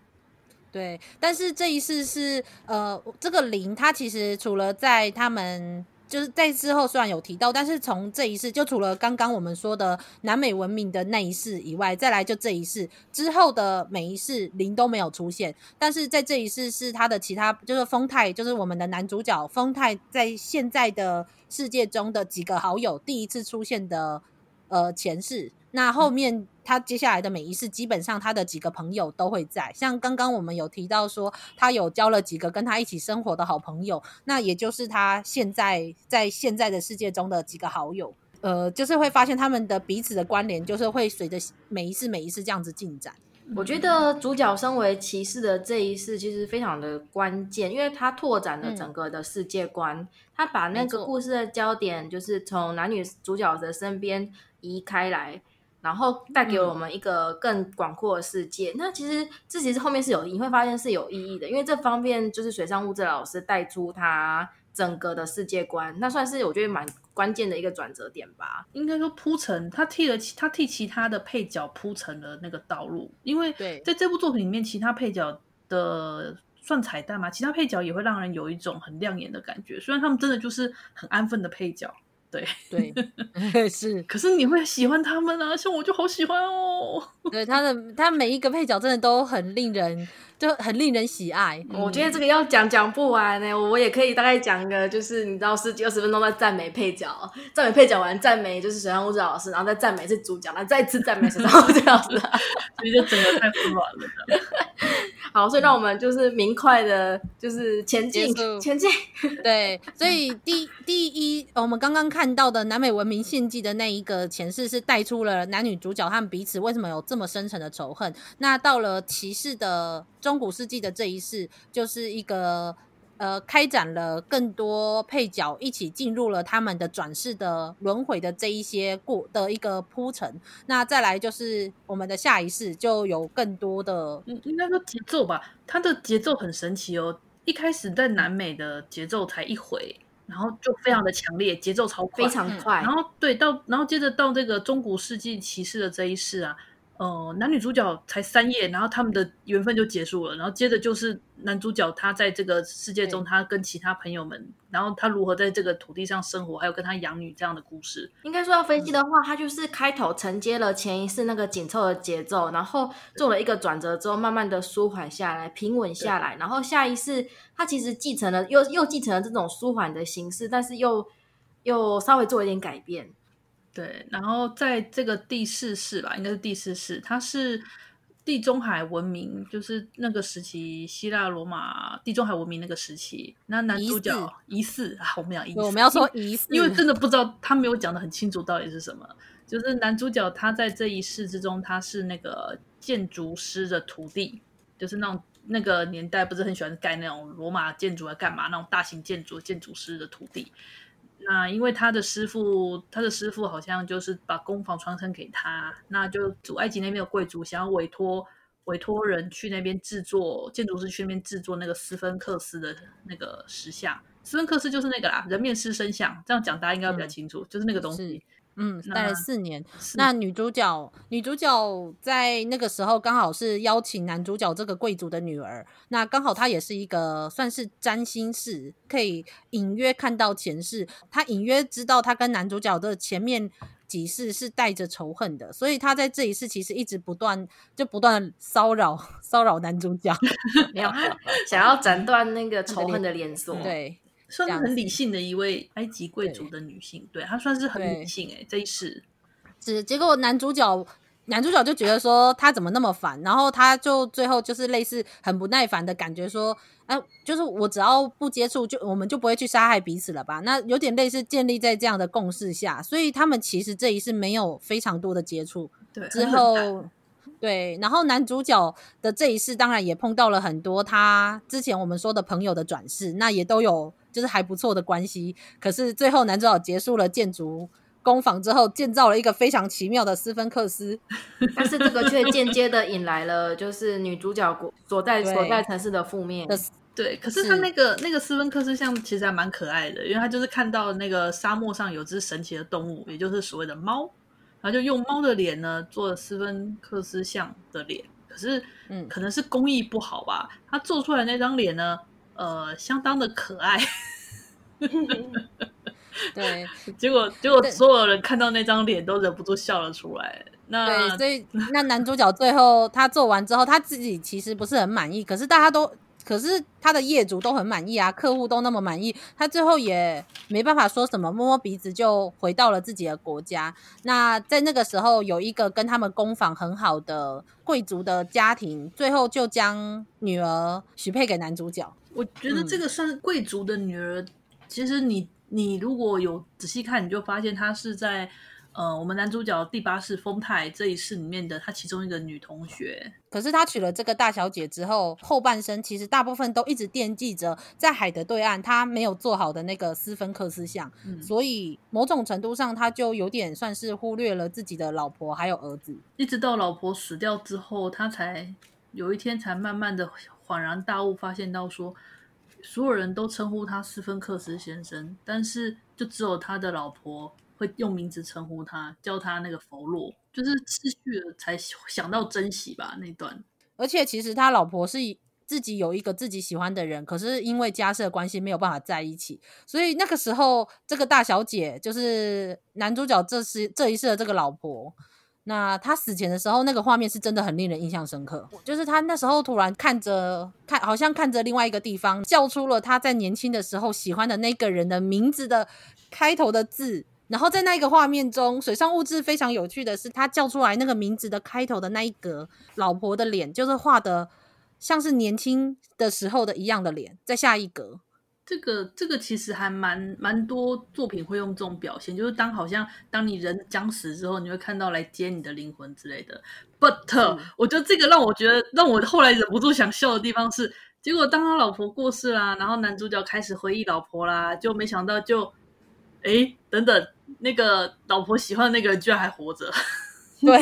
对，但是这一次是呃，这个灵他其实除了在他们。就是在之后虽然有提到，但是从这一世就除了刚刚我们说的南美文明的那一世以外，再来就这一世之后的每一世灵都没有出现。但是在这一世是他的其他，就是丰太，就是我们的男主角丰太在现在的世界中的几个好友第一次出现的呃前世。那后面他接下来的每一世，基本上他的几个朋友都会在。像刚刚我们有提到说，他有交了几个跟他一起生活的好朋友，那也就是他现在在现在的世界中的几个好友。呃，就是会发现他们的彼此的关联，就是会随着每一次每一次这样子进展。我觉得主角身为骑士的这一世其实非常的关键，因为他拓展了整个的世界观，嗯、他把那个故事的焦点就是从男女主角的身边移开来。然后带给我们一个更广阔的世界。嗯、那其实这其实后面是有，你会发现是有意义的，因为这方面就是水上物质老师带出他整个的世界观，那算是我觉得蛮关键的一个转折点吧。应该说铺陈，他替了他替其他的配角铺陈了那个道路，因为在这部作品里面，其他配角的算彩蛋嘛，其他配角也会让人有一种很亮眼的感觉，虽然他们真的就是很安分的配角。对对，是，可是你会喜欢他们啊，像我就好喜欢哦。对，他的他每一个配角真的都很令人，就很令人喜爱。我觉得这个要讲讲不完呢，我也可以大概讲个，就是你知道十几二十分钟在赞美配角，赞美配角完，赞美就是水上物质老师，然后再赞美是主角，然后再次赞美水上物质老师，所以就整个太混乱了。好，所以让我们就是明快的，就是前进，前进。对，所以第第一，我们刚刚看到的南美文明献祭的那一个前世，是带出了男女主角他们彼此为什么有这么深沉的仇恨。那到了骑士的中古世纪的这一世，就是一个。呃，开展了更多配角一起进入了他们的转世的轮回的这一些过的一个铺陈。那再来就是我们的下一世就有更多的，嗯，应该说节奏吧，它的节奏很神奇哦。一开始在南美的节奏才一回，然后就非常的强烈，节奏超快，非常快。然后对，到然后接着到这个中古世纪骑士的这一世啊。呃，男女主角才三页，然后他们的缘分就结束了。然后接着就是男主角他在这个世界中，他跟其他朋友们，然后他如何在这个土地上生活，还有跟他养女这样的故事。应该说要分析的话，他就是开头承接了前一世那个紧凑的节奏，然后做了一个转折之后，慢慢的舒缓下来，平稳下来。然后下一世他其实继承了，又又继承了这种舒缓的形式，但是又又稍微做一点改变。对，然后在这个第四世吧，应该是第四世，它是地中海文明，就是那个时期，希腊罗马地中海文明那个时期。那男主角疑似啊，我们要疑似，我们要说疑似，因为真的不知道他没有讲的很清楚到底是什么。就是男主角他在这一世之中，他是那个建筑师的徒弟，就是那种那个年代不是很喜欢盖那种罗马建筑来干嘛？那种大型建筑建筑师的徒弟。那因为他的师傅，他的师傅好像就是把工坊传承给他，那就祖埃及那边的贵族想要委托委托人去那边制作，建筑师去那边制作那个斯芬克斯的那个石像，斯芬克斯就是那个啦，人面狮身像，这样讲大家应该比较清楚，嗯、就是那个东西。嗯，待了四年。那女主角，女主角在那个时候刚好是邀请男主角这个贵族的女儿。那刚好她也是一个算是占星师，可以隐约看到前世。她隐约知道她跟男主角的前面几世是带着仇恨的，所以她在这一世其实一直不断就不断骚扰骚扰男主角，没有想要斩断那个仇恨的连锁。对。算是很理性的一位埃及贵族的女性，对，对她算是很理性哎、欸，这一世只结果男主角男主角就觉得说他怎么那么烦，然后他就最后就是类似很不耐烦的感觉说，哎、啊，就是我只要不接触，就我们就不会去杀害彼此了吧？那有点类似建立在这样的共识下，所以他们其实这一世没有非常多的接触。对，之后对，然后男主角的这一世当然也碰到了很多他之前我们说的朋友的转世，那也都有。就是还不错的关系。可是最后男主角结束了建筑工坊之后，建造了一个非常奇妙的斯芬克斯，但是这个却间接的引来了就是女主角所在所在城市的负面。对，可是他那个那个斯芬克斯像其实还蛮可爱的，因为他就是看到那个沙漠上有只神奇的动物，也就是所谓的猫，然后就用猫的脸呢做了斯芬克斯像的脸。可是，嗯，可能是工艺不好吧，他做出来那张脸呢，呃，相当的可爱。对，结果结果所有人看到那张脸都忍不住笑了出来。那对，所以那男主角最后他做完之后，他自己其实不是很满意，可是大家都。可是他的业主都很满意啊，客户都那么满意，他最后也没办法说什么，摸摸鼻子就回到了自己的国家。那在那个时候，有一个跟他们工坊很好的贵族的家庭，最后就将女儿许配给男主角。我觉得这个算是贵族的女儿。嗯、其实你你如果有仔细看，你就发现她是在。呃，我们男主角第八世丰泰这一世里面的她其中一个女同学，可是她娶了这个大小姐之后，后半生其实大部分都一直惦记着在海的对岸她没有做好的那个斯芬克斯像，嗯、所以某种程度上他就有点算是忽略了自己的老婆还有儿子，一直到老婆死掉之后，他才有一天才慢慢的恍然大悟，发现到说，所有人都称呼他斯芬克斯先生，但是就只有他的老婆。会用名字称呼他，叫他那个弗洛，就是失去了才想到珍惜吧那段。而且其实他老婆是自己有一个自己喜欢的人，可是因为家世关系没有办法在一起，所以那个时候这个大小姐就是男主角这是这一世的这个老婆。那他死前的时候，那个画面是真的很令人印象深刻，就是他那时候突然看着看，好像看着另外一个地方，叫出了他在年轻的时候喜欢的那个人的名字的开头的字。然后在那一个画面中，水上物质非常有趣的是，他叫出来那个名字的开头的那一格，老婆的脸就是画的像是年轻的时候的一样的脸，在下一格。这个这个其实还蛮蛮多作品会用这种表现，就是当好像当你人僵死之后，你会看到来接你的灵魂之类的。But、嗯、我觉得这个让我觉得让我后来忍不住想笑的地方是，结果当他老婆过世啦，然后男主角开始回忆老婆啦，就没想到就哎等等。那个老婆喜欢的那个人居然还活着，对，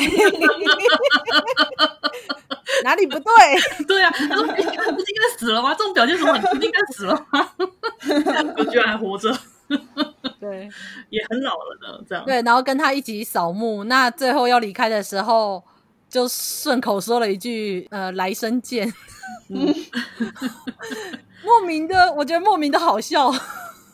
哪里不对？对啊，他说：“ 你不是应该死了吗？这种表现什么？你不是应该死了吗？我居然还活着，对，也很老了的这样。对，然后跟他一起扫墓，那最后要离开的时候，就顺口说了一句：‘呃，来生见。’嗯，莫名的，我觉得莫名的好笑。”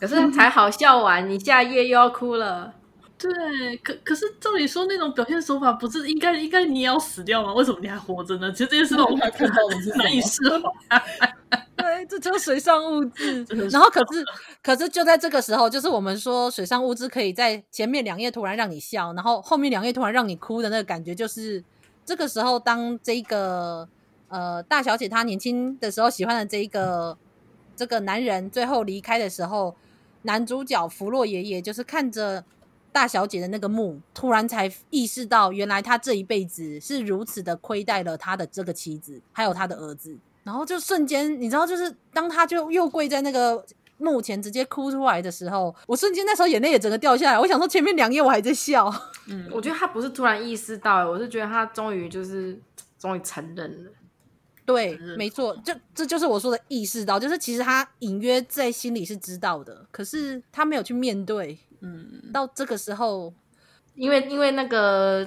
可是才好笑完，你下一页又要哭了。对，可可是照理说那种表现手法不是应该应该你也要死掉吗？为什么你还活着呢？其实这件事我还看到的是难以释怀。对，这就是水上物质。然后可是可是就在这个时候，就是我们说水上物质可以在前面两页突然让你笑，然后后面两页突然让你哭的那个感觉，就是这个时候当这个呃大小姐她年轻的时候喜欢的这一个这个男人最后离开的时候。男主角弗洛爷爷就是看着大小姐的那个墓，突然才意识到，原来他这一辈子是如此的亏待了他的这个妻子，还有他的儿子。然后就瞬间，你知道，就是当他就又跪在那个墓前，直接哭出来的时候，我瞬间那时候眼泪也整个掉下来。我想说，前面两页我还在笑。嗯，我觉得他不是突然意识到，我是觉得他终于就是终于承认了。对，没错，就这就是我说的意识到，就是其实他隐约在心里是知道的，可是他没有去面对。嗯，到这个时候，因为因为那个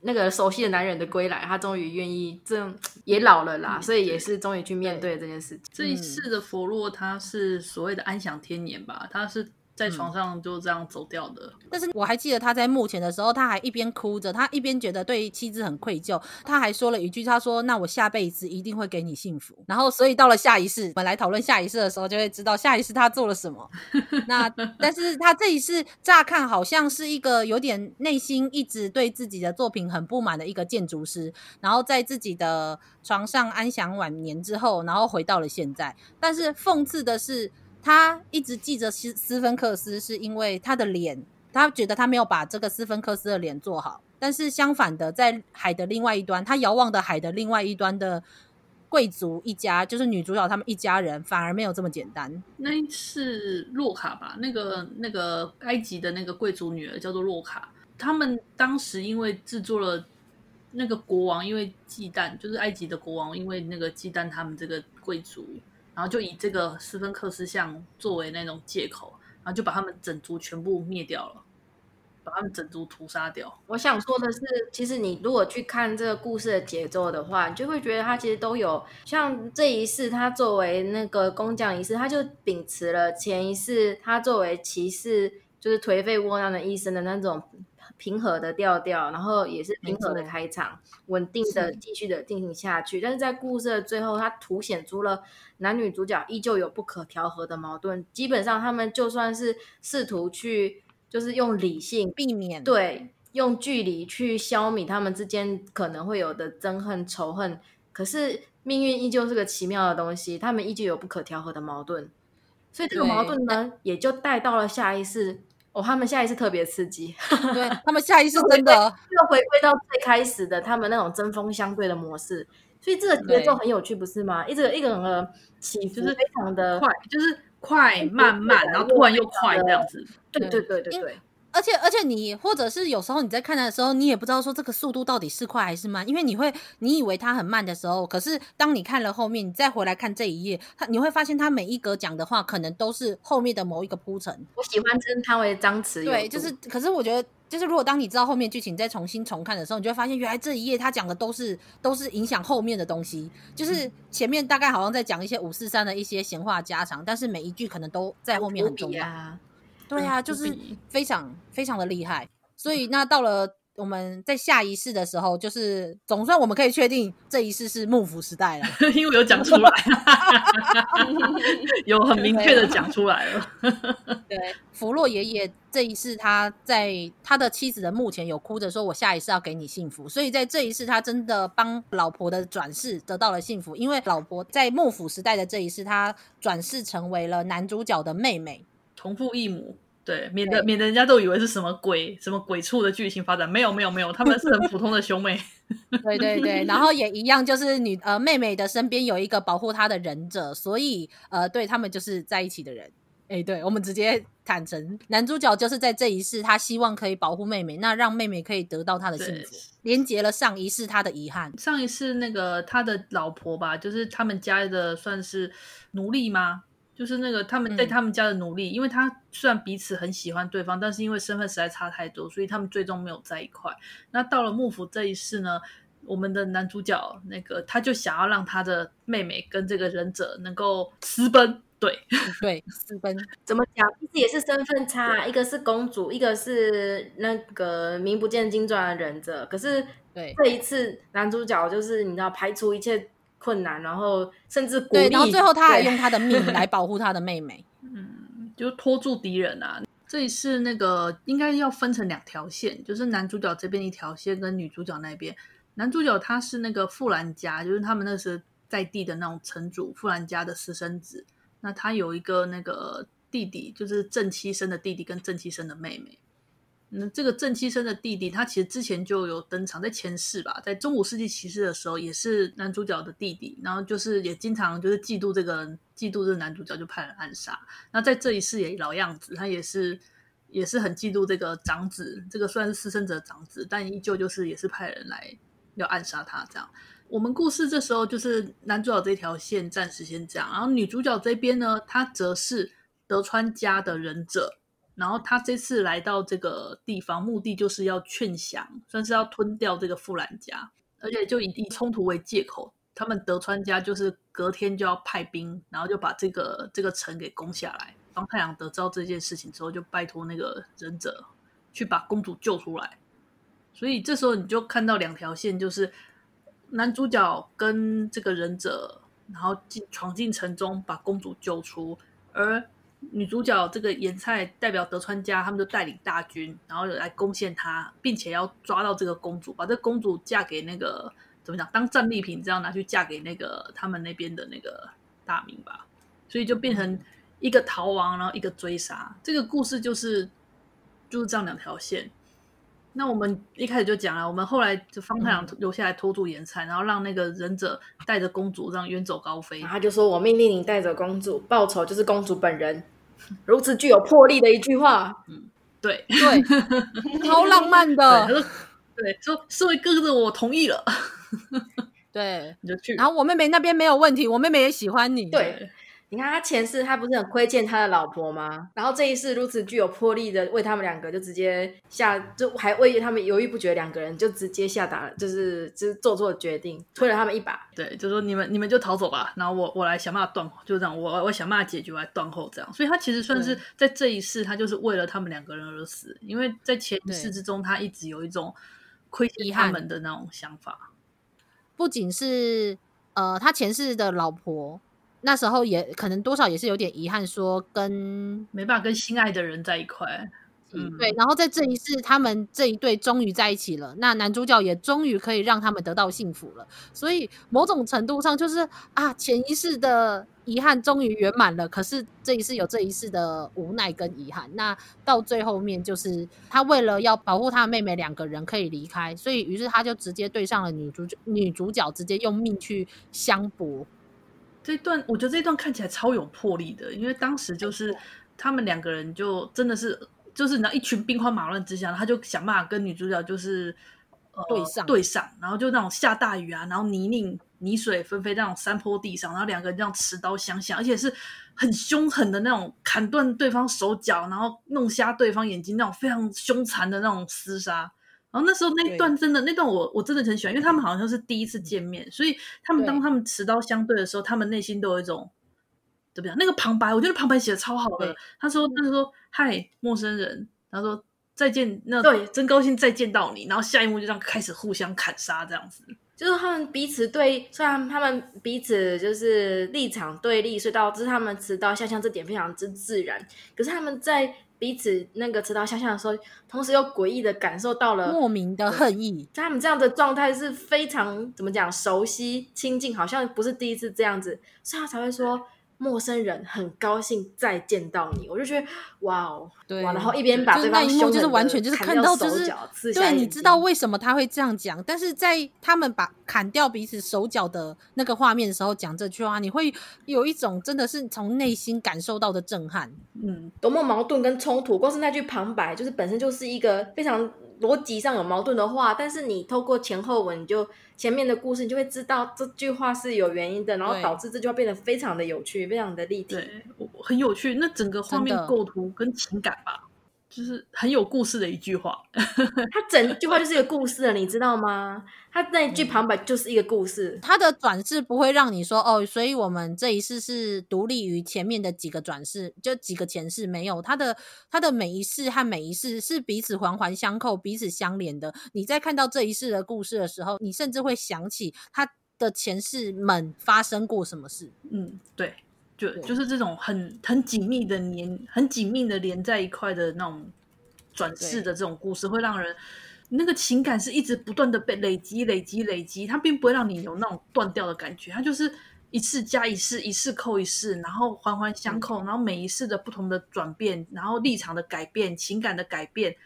那个熟悉的男人的归来，他终于愿意这，也老了啦，嗯、所以也是终于去面对这件事情。这一世的佛洛，他是所谓的安享天年吧？他是。在床上就这样走掉的。嗯。但是我还记得他在墓前的时候，他还一边哭着，他一边觉得对妻子很愧疚。他还说了一句：“他说，那我下辈子一定会给你幸福。”然后，所以到了下一世，我们来讨论下一世的时候，就会知道下一世他做了什么。那但是他这一世乍看好像是一个有点内心一直对自己的作品很不满的一个建筑师，然后在自己的床上安享晚年之后，然后回到了现在。但是讽刺的是。他一直记着斯斯芬克斯，是因为他的脸，他觉得他没有把这个斯芬克斯的脸做好。但是相反的，在海的另外一端，他遥望的海的另外一端的贵族一家，就是女主角他们一家人，反而没有这么简单。那是洛卡吧？那个那个埃及的那个贵族女儿叫做洛卡。他们当时因为制作了那个国王，因为忌惮，就是埃及的国王，因为那个忌惮他们这个贵族，然后就以这个斯芬克斯像作为那种借口，然后就把他们整族全部灭掉了。把他们整族屠杀掉。我想说的是，其实你如果去看这个故事的节奏的话，你就会觉得它其实都有像这一世，它作为那个工匠一世，他就秉持了前一世他作为骑士，就是颓废窝囊的一生的那种平和的调调，然后也是平和的开场，稳定的继续的进行下去。但是在故事的最后，它凸显出了男女主角依旧有不可调和的矛盾。基本上，他们就算是试图去。就是用理性避免，对，用距离去消弭他们之间可能会有的憎恨仇恨。可是命运依旧是个奇妙的东西，他们依旧有不可调和的矛盾。所以这个矛盾呢，也就带到了下一世。哦，他们下一次特别刺激，对 他们下一次真的又回归到最开始的他们那种针锋相对的模式。所以这个节奏很有趣，不是吗？一直一个人的起伏非常的快，就是。快慢慢，然后突然又快这样子。对对对对对。而且而且你或者是有时候你在看的时候，你也不知道说这个速度到底是快还是慢，因为你会你以为它很慢的时候，可是当你看了后面，你再回来看这一页，它你会发现它每一格讲的话可能都是后面的某一个铺陈。我喜欢称它为张弛。对，就是。可是我觉得。就是如果当你知道后面剧情再重新重看的时候，你就会发现原来这一页他讲的都是都是影响后面的东西。就是前面大概好像在讲一些五四三的一些闲话家常，但是每一句可能都在后面很重要。啊对啊，就是非常非常的厉害。所以那到了。我们在下一世的时候，就是总算我们可以确定这一世是幕府时代了，因为有讲出来，有很明确的讲出来了。对，弗洛爷爷这一世他在他的妻子的墓前有哭着说：“我下一世要给你幸福。”所以在这一世，他真的帮老婆的转世得到了幸福，因为老婆在幕府时代的这一世，他转世成为了男主角的妹妹，同父异母。对，免得免得人家都以为是什么鬼什么鬼畜的剧情发展，没有没有没有，他们是很普通的兄妹。对对对，然后也一样，就是女呃妹妹的身边有一个保护她的忍者，所以呃对他们就是在一起的人。哎，对我们直接坦诚，男主角就是在这一世，他希望可以保护妹妹，那让妹妹可以得到他的幸福，连接了上一世他的遗憾。上一世那个他的老婆吧，就是他们家的算是奴隶吗？就是那个他们在他们家的努力，嗯、因为他虽然彼此很喜欢对方，但是因为身份实在差太多，所以他们最终没有在一块。那到了幕府这一世呢，我们的男主角那个他就想要让他的妹妹跟这个忍者能够私奔，对 对，私奔怎么讲？其实也是身份差，一个是公主，一个是那个名不见经传的忍者。可是对这一次男主角就是你知道排除一切。困难，然后甚至鼓励，对，然后最后他还用他的命来 保护他的妹妹，嗯，就拖住敌人啊。这里是那个应该要分成两条线，就是男主角这边一条线跟女主角那边。男主角他是那个富兰家，就是他们那时在地的那种城主，富兰家的私生子。那他有一个那个弟弟，就是正妻生的弟弟跟正妻生的妹妹。那这个正妻生的弟弟，他其实之前就有登场，在前世吧，在中古世纪骑士的时候，也是男主角的弟弟，然后就是也经常就是嫉妒这个嫉妒这个男主角，就派人暗杀。那在这一世也老样子，他也是也是很嫉妒这个长子，这个虽然是私生子的长子，但依旧就是也是派人来要暗杀他。这样，我们故事这时候就是男主角这条线暂时先这样，然后女主角这边呢，她则是德川家的忍者。然后他这次来到这个地方，目的就是要劝降，算是要吞掉这个富兰家，而且就以以冲突为借口，他们德川家就是隔天就要派兵，然后就把这个这个城给攻下来。当太阳得知道这件事情之后，就拜托那个忍者去把公主救出来。所以这时候你就看到两条线，就是男主角跟这个忍者，然后进闯进城中把公主救出，而。女主角这个盐菜代表德川家，他们就带领大军，然后来攻陷他，并且要抓到这个公主，把这公主嫁给那个怎么讲，当战利品这样拿去嫁给那个他们那边的那个大名吧。所以就变成一个逃亡，然后一个追杀。这个故事就是就是这样两条线。那我们一开始就讲了，我们后来就方太郎留下来拖住盐菜，嗯、然后让那个忍者带着公主这样远走高飞。他就说：“我命令你带着公主，报仇就是公主本人。”如此具有魄力的一句话。嗯，对对，超浪漫的。对，他说：“对，说身为哥哥的我同意了。”对，你就去。然后我妹妹那边没有问题，我妹妹也喜欢你。对。对你看他前世他不是很亏欠他的老婆吗？然后这一世如此具有魄力的为他们两个就直接下，就还为他们犹豫不决，两个人就直接下达了，就是就是做错决定，推了他们一把。对，就说你们你们就逃走吧，然后我我来想办法断，就这样，我我想办法解决，我来断后这样。所以他其实算是在这一世，他就是为了他们两个人而死，因为在前世之中，他一直有一种亏欠他们的那种想法。不仅是呃，他前世的老婆。那时候也可能多少也是有点遗憾，说跟没办法跟心爱的人在一块，嗯，对。然后在这一世，他们这一对终于在一起了，那男主角也终于可以让他们得到幸福了。所以某种程度上，就是啊，前一世的遗憾终于圆满了，可是这一世有这一世的无奈跟遗憾。那到最后面，就是他为了要保护他的妹妹，两个人可以离开，所以于是他就直接对上了女主角，女主角直接用命去相搏。这段我觉得这段看起来超有魄力的，因为当时就是他们两个人就真的是就是你知道一群兵荒马乱之下，他就想办法跟女主角就是呃对上对上，然后就那种下大雨啊，然后泥泞泥水纷飞那种山坡地上，然后两个人这样持刀相向，而且是很凶狠的那种砍断对方手脚，然后弄瞎对方眼睛那种非常凶残的那种厮杀。然后那时候那一段真的那段我我真的很喜欢，因为他们好像是第一次见面，所以他们当他们持刀相对的时候，他们内心都有一种怎么样？那个旁白，我觉得旁白写的超好的。他说：“他说嗨，陌生人。”他说：“再见，那对，真高兴再见到你。”然后下一幕就这样开始互相砍杀，这样子，就是他们彼此对，虽然他们彼此就是立场对立，所以导致他们持刀相向这点非常之自然。可是他们在。彼此那个持刀相向的时候，同时又诡异的感受到了莫名的恨意。他们这样的状态是非常怎么讲熟悉亲近，好像不是第一次这样子，所以他才会说。陌生人很高兴再见到你，我就觉得哇哦，对，然后一边把对方那一幕就是完全就是看到就是对，你知道为什么他会这样讲？但是在他们把砍掉彼此手脚的那个画面的时候讲这句话，你会有一种真的是从内心感受到的震撼。嗯，多么矛盾跟冲突，光是那句旁白就是本身就是一个非常。逻辑上有矛盾的话，但是你透过前后文，你就前面的故事，你就会知道这句话是有原因的，然后导致这句话变得非常的有趣，非常的立体，对，很有趣。那整个画面构图跟情感吧。就是很有故事的一句话，它整句话就是一个故事了，你知道吗？他那一句旁白就是一个故事，他的转世不会让你说哦，所以我们这一世是独立于前面的几个转世，就几个前世没有，他的他的每一世和每一世是彼此环环相扣、彼此相连的。你在看到这一世的故事的时候，你甚至会想起他的前世们发生过什么事。嗯，对。就就是这种很很紧密的连，很紧密的连在一块的那种转世的这种故事，会让人那个情感是一直不断的被累积、累积、累积，它并不会让你有那种断掉的感觉，它就是一次加一次，一次扣一次，然后环环相扣，然后每一次的不同的转变，然后立场的改变，情感的改变，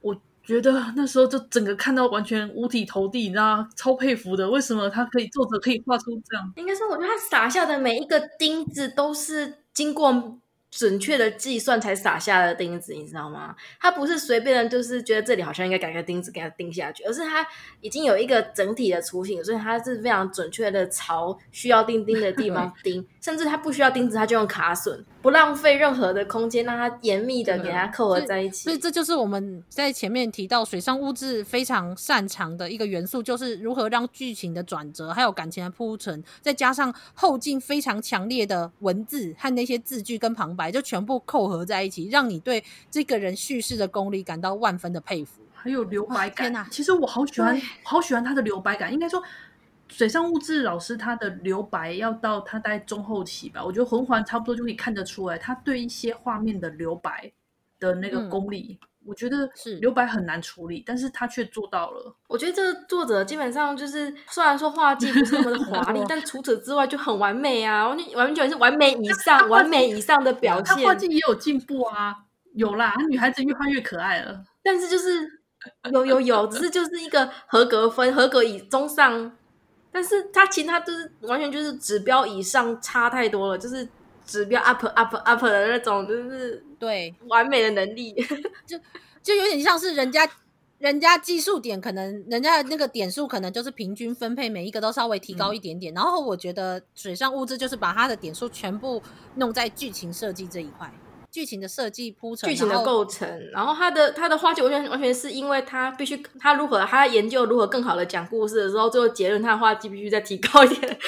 我。觉得那时候就整个看到完全五体投地，你知道超佩服的。为什么他可以作者可以画出这样？应该说，我觉得他撒下的每一个钉子都是经过。准确的计算才撒下的钉子，你知道吗？他不是随便的，就是觉得这里好像应该改个钉子给他钉下去，而是他已经有一个整体的雏形，所以他是非常准确的朝需要钉钉的地方钉，甚至他不需要钉子，他就用卡榫，不浪费任何的空间，让它严密的给它扣合在一起。所以，这就是我们在前面提到水上物质非常擅长的一个元素，就是如何让剧情的转折还有感情的铺陈，再加上后劲非常强烈的文字和那些字句跟旁白。就全部扣合在一起，让你对这个人叙事的功力感到万分的佩服。还有留白感，天！其实我好喜欢，好喜欢他的留白感。应该说，水上物质老师他的留白要到他大概中后期吧，我觉得魂环差不多就可以看得出来，他对一些画面的留白的那个功力。嗯我觉得是留白很难处理，但是他却做到了。我觉得这个作者基本上就是，虽然说画技不是那么的华丽，但除此之外就很完美啊！完全完全是完美以上，完美以上的表现。他画技也有进步啊，有啦，女孩子越画越可爱了。但是就是有有有，只是就是一个合格分，合格以中上，但是他其他就是完全就是指标以上差太多了，就是指标 up up up 的那种，就是对完美的能力，就就有点像是人家。人家技术点可能，人家的那个点数可能就是平均分配，每一个都稍微提高一点点。嗯、然后我觉得水上物质就是把它的点数全部弄在剧情设计这一块，剧情的设计铺陈，剧情的构成，然后他的他的花絮完全完全是因为他必须他如何他研究如何更好的讲故事的时候，最后结论他的画技必须再提高一点。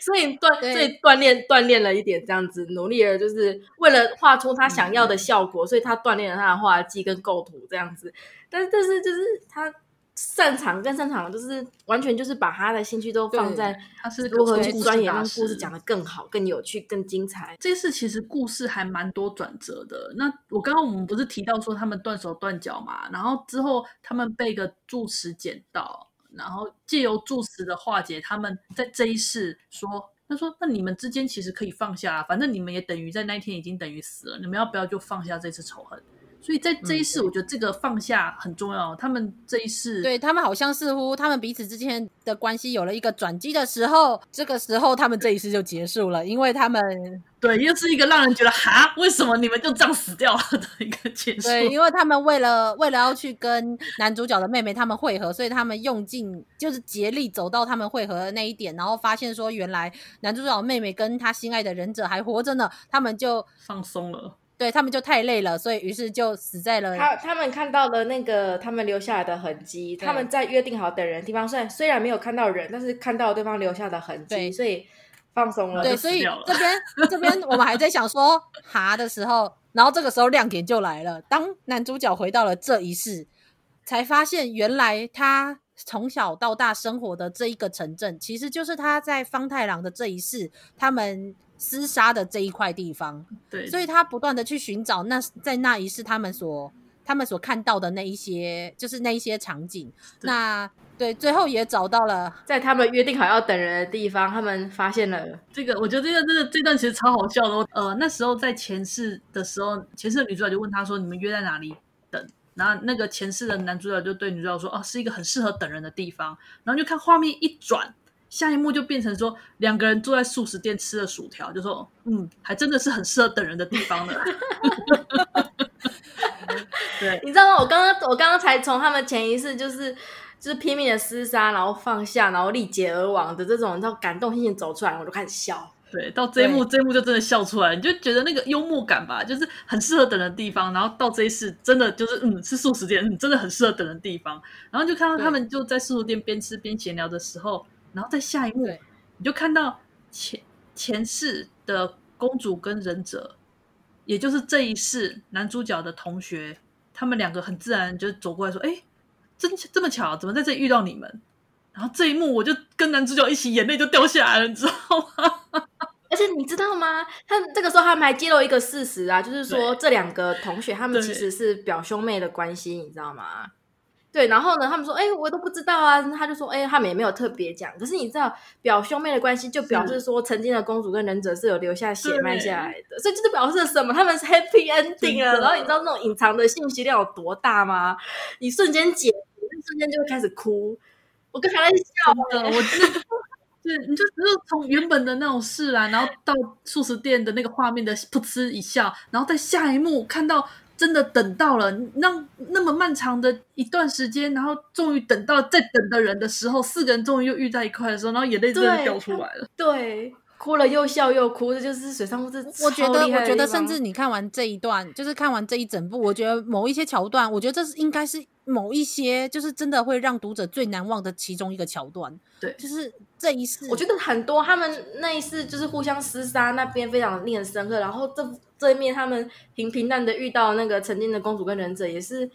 所以锻，所以锻炼锻炼了一点，这样子努力了，就是为了画出他想要的效果，嗯、所以他锻炼了他的画技跟构图这样子。但是，但是就是他擅长更擅长，就是完全就是把他的兴趣都放在他是如何去钻研，让故事讲得更好、更有趣、更精彩。这次其实故事还蛮多转折的。那我刚刚我们不是提到说他们断手断脚嘛，然后之后他们被一个住持捡到。然后借由住持的化解，他们在这一世说，他说：“那你们之间其实可以放下，啊反正你们也等于在那一天已经等于死了，你们要不要就放下这次仇恨？”所以在这一世，我觉得这个放下很重要。嗯、他们这一世，对他们好像似乎他们彼此之间的关系有了一个转机的时候，这个时候他们这一世就结束了，因为他们 对又是一个让人觉得哈，为什么你们就这样死掉了的一个结束。对，因为他们为了为了要去跟男主角的妹妹他们会合，所以他们用尽就是竭力走到他们会合的那一点，然后发现说原来男主角的妹妹跟他心爱的忍者还活着呢，他们就放松了。对他们就太累了，所以于是就死在了。他他们看到了那个他们留下来的痕迹，他们在约定好等人的地方，虽然虽然没有看到人，但是看到对方留下的痕迹，所以放松了。对，所以这边这边我们还在想说哈的时候，然后这个时候亮点就来了。当男主角回到了这一世，才发现原来他从小到大生活的这一个城镇，其实就是他在方太郎的这一世他们。厮杀的这一块地方，对，所以他不断的去寻找那在那一世他们所他们所看到的那一些，就是那一些场景。对那对，最后也找到了，在他们约定好要等人的地方，他们发现了这个。我觉得这个这个这段其实超好笑的。呃，那时候在前世的时候，前世的女主角就问他说：“你们约在哪里等？”然后那个前世的男主角就对女主角说：“哦，是一个很适合等人的地方。”然后就看画面一转。下一幕就变成说，两个人坐在素食店吃了薯条，就说，嗯，还真的是很适合等人的地方呢。对，你知道吗？我刚刚我刚刚才从他们前一世就是就是拼命的厮杀，然后放下，然后力竭而亡的这种，你知道感动心情走出来，我就开始笑。对，到这一幕对这一幕就真的笑出来，你就觉得那个幽默感吧，就是很适合等的地方。然后到这一世，真的就是嗯，是素食店，嗯，真的很适合等的地方。然后就看到他们就在素食店边吃边闲聊的时候。然后在下一幕，对你就看到前前世的公主跟忍者，也就是这一世男主角的同学，他们两个很自然就走过来说：“哎，真这么巧，怎么在这里遇到你们？”然后这一幕，我就跟男主角一起眼泪就掉下来了，你知道吗？而且你知道吗？他这个时候他们还揭露一个事实啊，就是说对这两个同学他们其实是表兄妹的关系，你知道吗？对，然后呢，他们说，哎，我都不知道啊。他就说，哎，他们也没有特别讲。可是你知道，表兄妹的关系就表示说，曾经的公主跟忍者是有留下血脉下来的，所以这就表示什么？他们是 happy ending 了。然后你知道那种隐藏的信息量有多大吗？你瞬间解你，瞬间就会开始哭。我跟他在笑的，我真的，对，你就只是从原本的那种事啊，然后到素食店的那个画面的噗嗤一笑，然后在下一幕看到。真的等到了那那么漫长的一段时间，然后终于等到在等的人的时候，四个人终于又遇在一块的时候，然后眼泪真的掉出来了。对，对，哭了又笑又哭，这就是水上物质。我觉得，我觉得，甚至你看完这一段，就是看完这一整部，我觉得某一些桥段，我觉得这是应该是某一些，就是真的会让读者最难忘的其中一个桥段。对，就是这一世，我觉得很多他们那一世就是互相厮杀，那边非常令人深刻。然后这。这一面，他们平平淡的遇到那个曾经的公主跟忍者，也是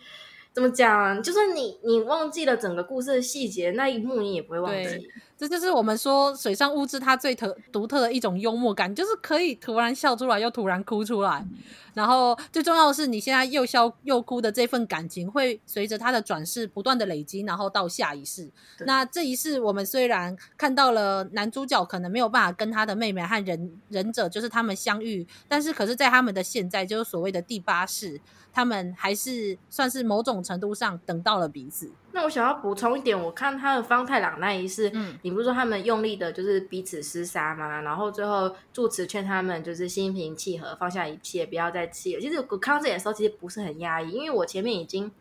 怎么讲？就算你你忘记了整个故事的细节，那一幕你也不会忘记。这就是我们说水上物质它最特独特的一种幽默感，就是可以突然笑出来，又突然哭出来。嗯、然后最重要的是，你现在又笑又哭的这份感情，会随着它的转世不断的累积，然后到下一世。那这一世，我们虽然看到了男主角可能没有办法跟他的妹妹和忍忍者，就是他们相遇，但是可是在他们的现在，就是所谓的第八世。他们还是算是某种程度上等到了彼此。那我想要补充一点，我看他的方太郎那一世，嗯，你不是说他们用力的就是彼此厮杀吗？然后最后住持劝他们就是心平气和，放下一切，不要再气了。其实我看到这点的时候，其实不是很压抑，因为我前面已经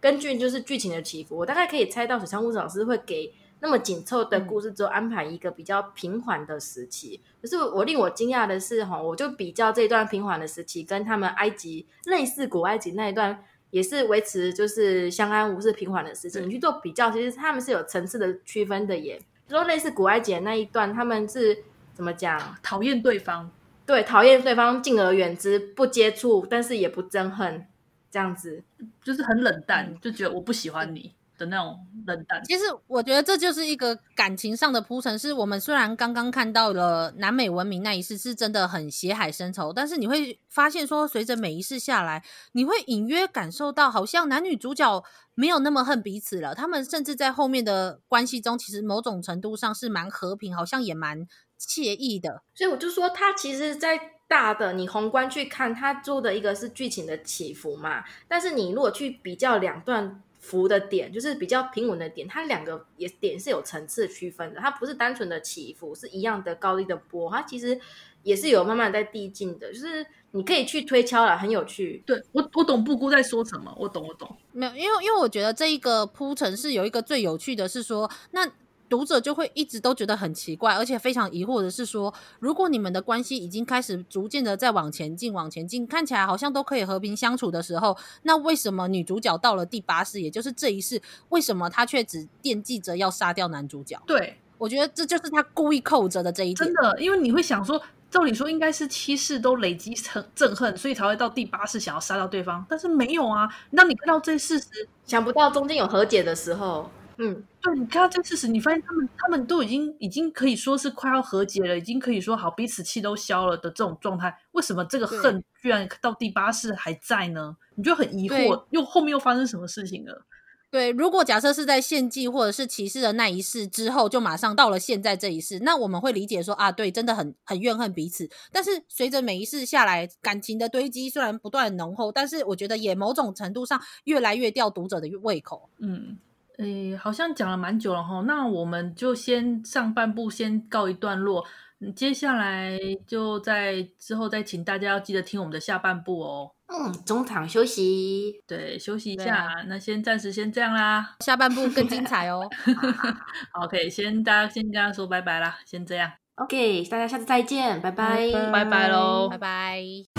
根据就是剧情的起伏，我大概可以猜到水上悟志老师会给。那么紧凑的故事之后，安排一个比较平缓的时期。可是我令我惊讶的是，哈，我就比较这一段平缓的时期，跟他们埃及类似古埃及那一段，也是维持就是相安无事、平缓的事情。你去做比较，其实他们是有层次的区分的耶。说类似古埃及的那一段，他们是怎么讲？讨厌对方，对，讨厌对方，敬而远之，不接触，但是也不憎恨，这样子就是很冷淡，就觉得我不喜欢你。的那种冷淡，其实我觉得这就是一个感情上的铺陈。是我们虽然刚刚看到了南美文明那一世是真的很血海深仇，但是你会发现说，随着每一世下来，你会隐约感受到，好像男女主角没有那么恨彼此了。他们甚至在后面的关系中，其实某种程度上是蛮和平，好像也蛮惬意的。所以我就说，他其实，在大的你宏观去看，他做的一个是剧情的起伏嘛。但是你如果去比较两段。浮的点就是比较平稳的点，它两个也点是有层次区分的，它不是单纯的起伏，是一样的高低的波，它其实也是有慢慢在递进的，就是你可以去推敲了，很有趣。对，我我懂布姑在说什么，我懂我懂。没有，因为因为我觉得这一个铺陈是有一个最有趣的是说那。读者就会一直都觉得很奇怪，而且非常疑惑的是说，如果你们的关系已经开始逐渐的在往前进、往前进，看起来好像都可以和平相处的时候，那为什么女主角到了第八世，也就是这一世，为什么她却只惦记着要杀掉男主角？对，我觉得这就是她故意扣着的这一点。真的，因为你会想说，照理说应该是七世都累积成憎恨，所以才会到第八世想要杀掉对方，但是没有啊。那你看到这事实，想不到中间有和解的时候。嗯，对，你看到这事实，你发现他们他们都已经已经可以说是快要和解了，已经可以说好彼此气都消了的这种状态，为什么这个恨居然到第八世还在呢？对你就很疑惑，又后面又发生什么事情了？对，如果假设是在献祭或者是骑士的那一世之后，就马上到了现在这一世，那我们会理解说啊，对，真的很很怨恨彼此。但是随着每一世下来，感情的堆积虽然不断浓厚，但是我觉得也某种程度上越来越吊读者的胃口。嗯。诶，好像讲了蛮久了哈，那我们就先上半部先告一段落，接下来就在之后再请大家要记得听我们的下半部哦。嗯，中场休息，对，休息一下，啊、那先暂时先这样啦，下半部更精彩哦。OK，先大家先跟大家说拜拜啦，先这样。OK，大家下次再见，拜拜，拜拜喽，拜拜。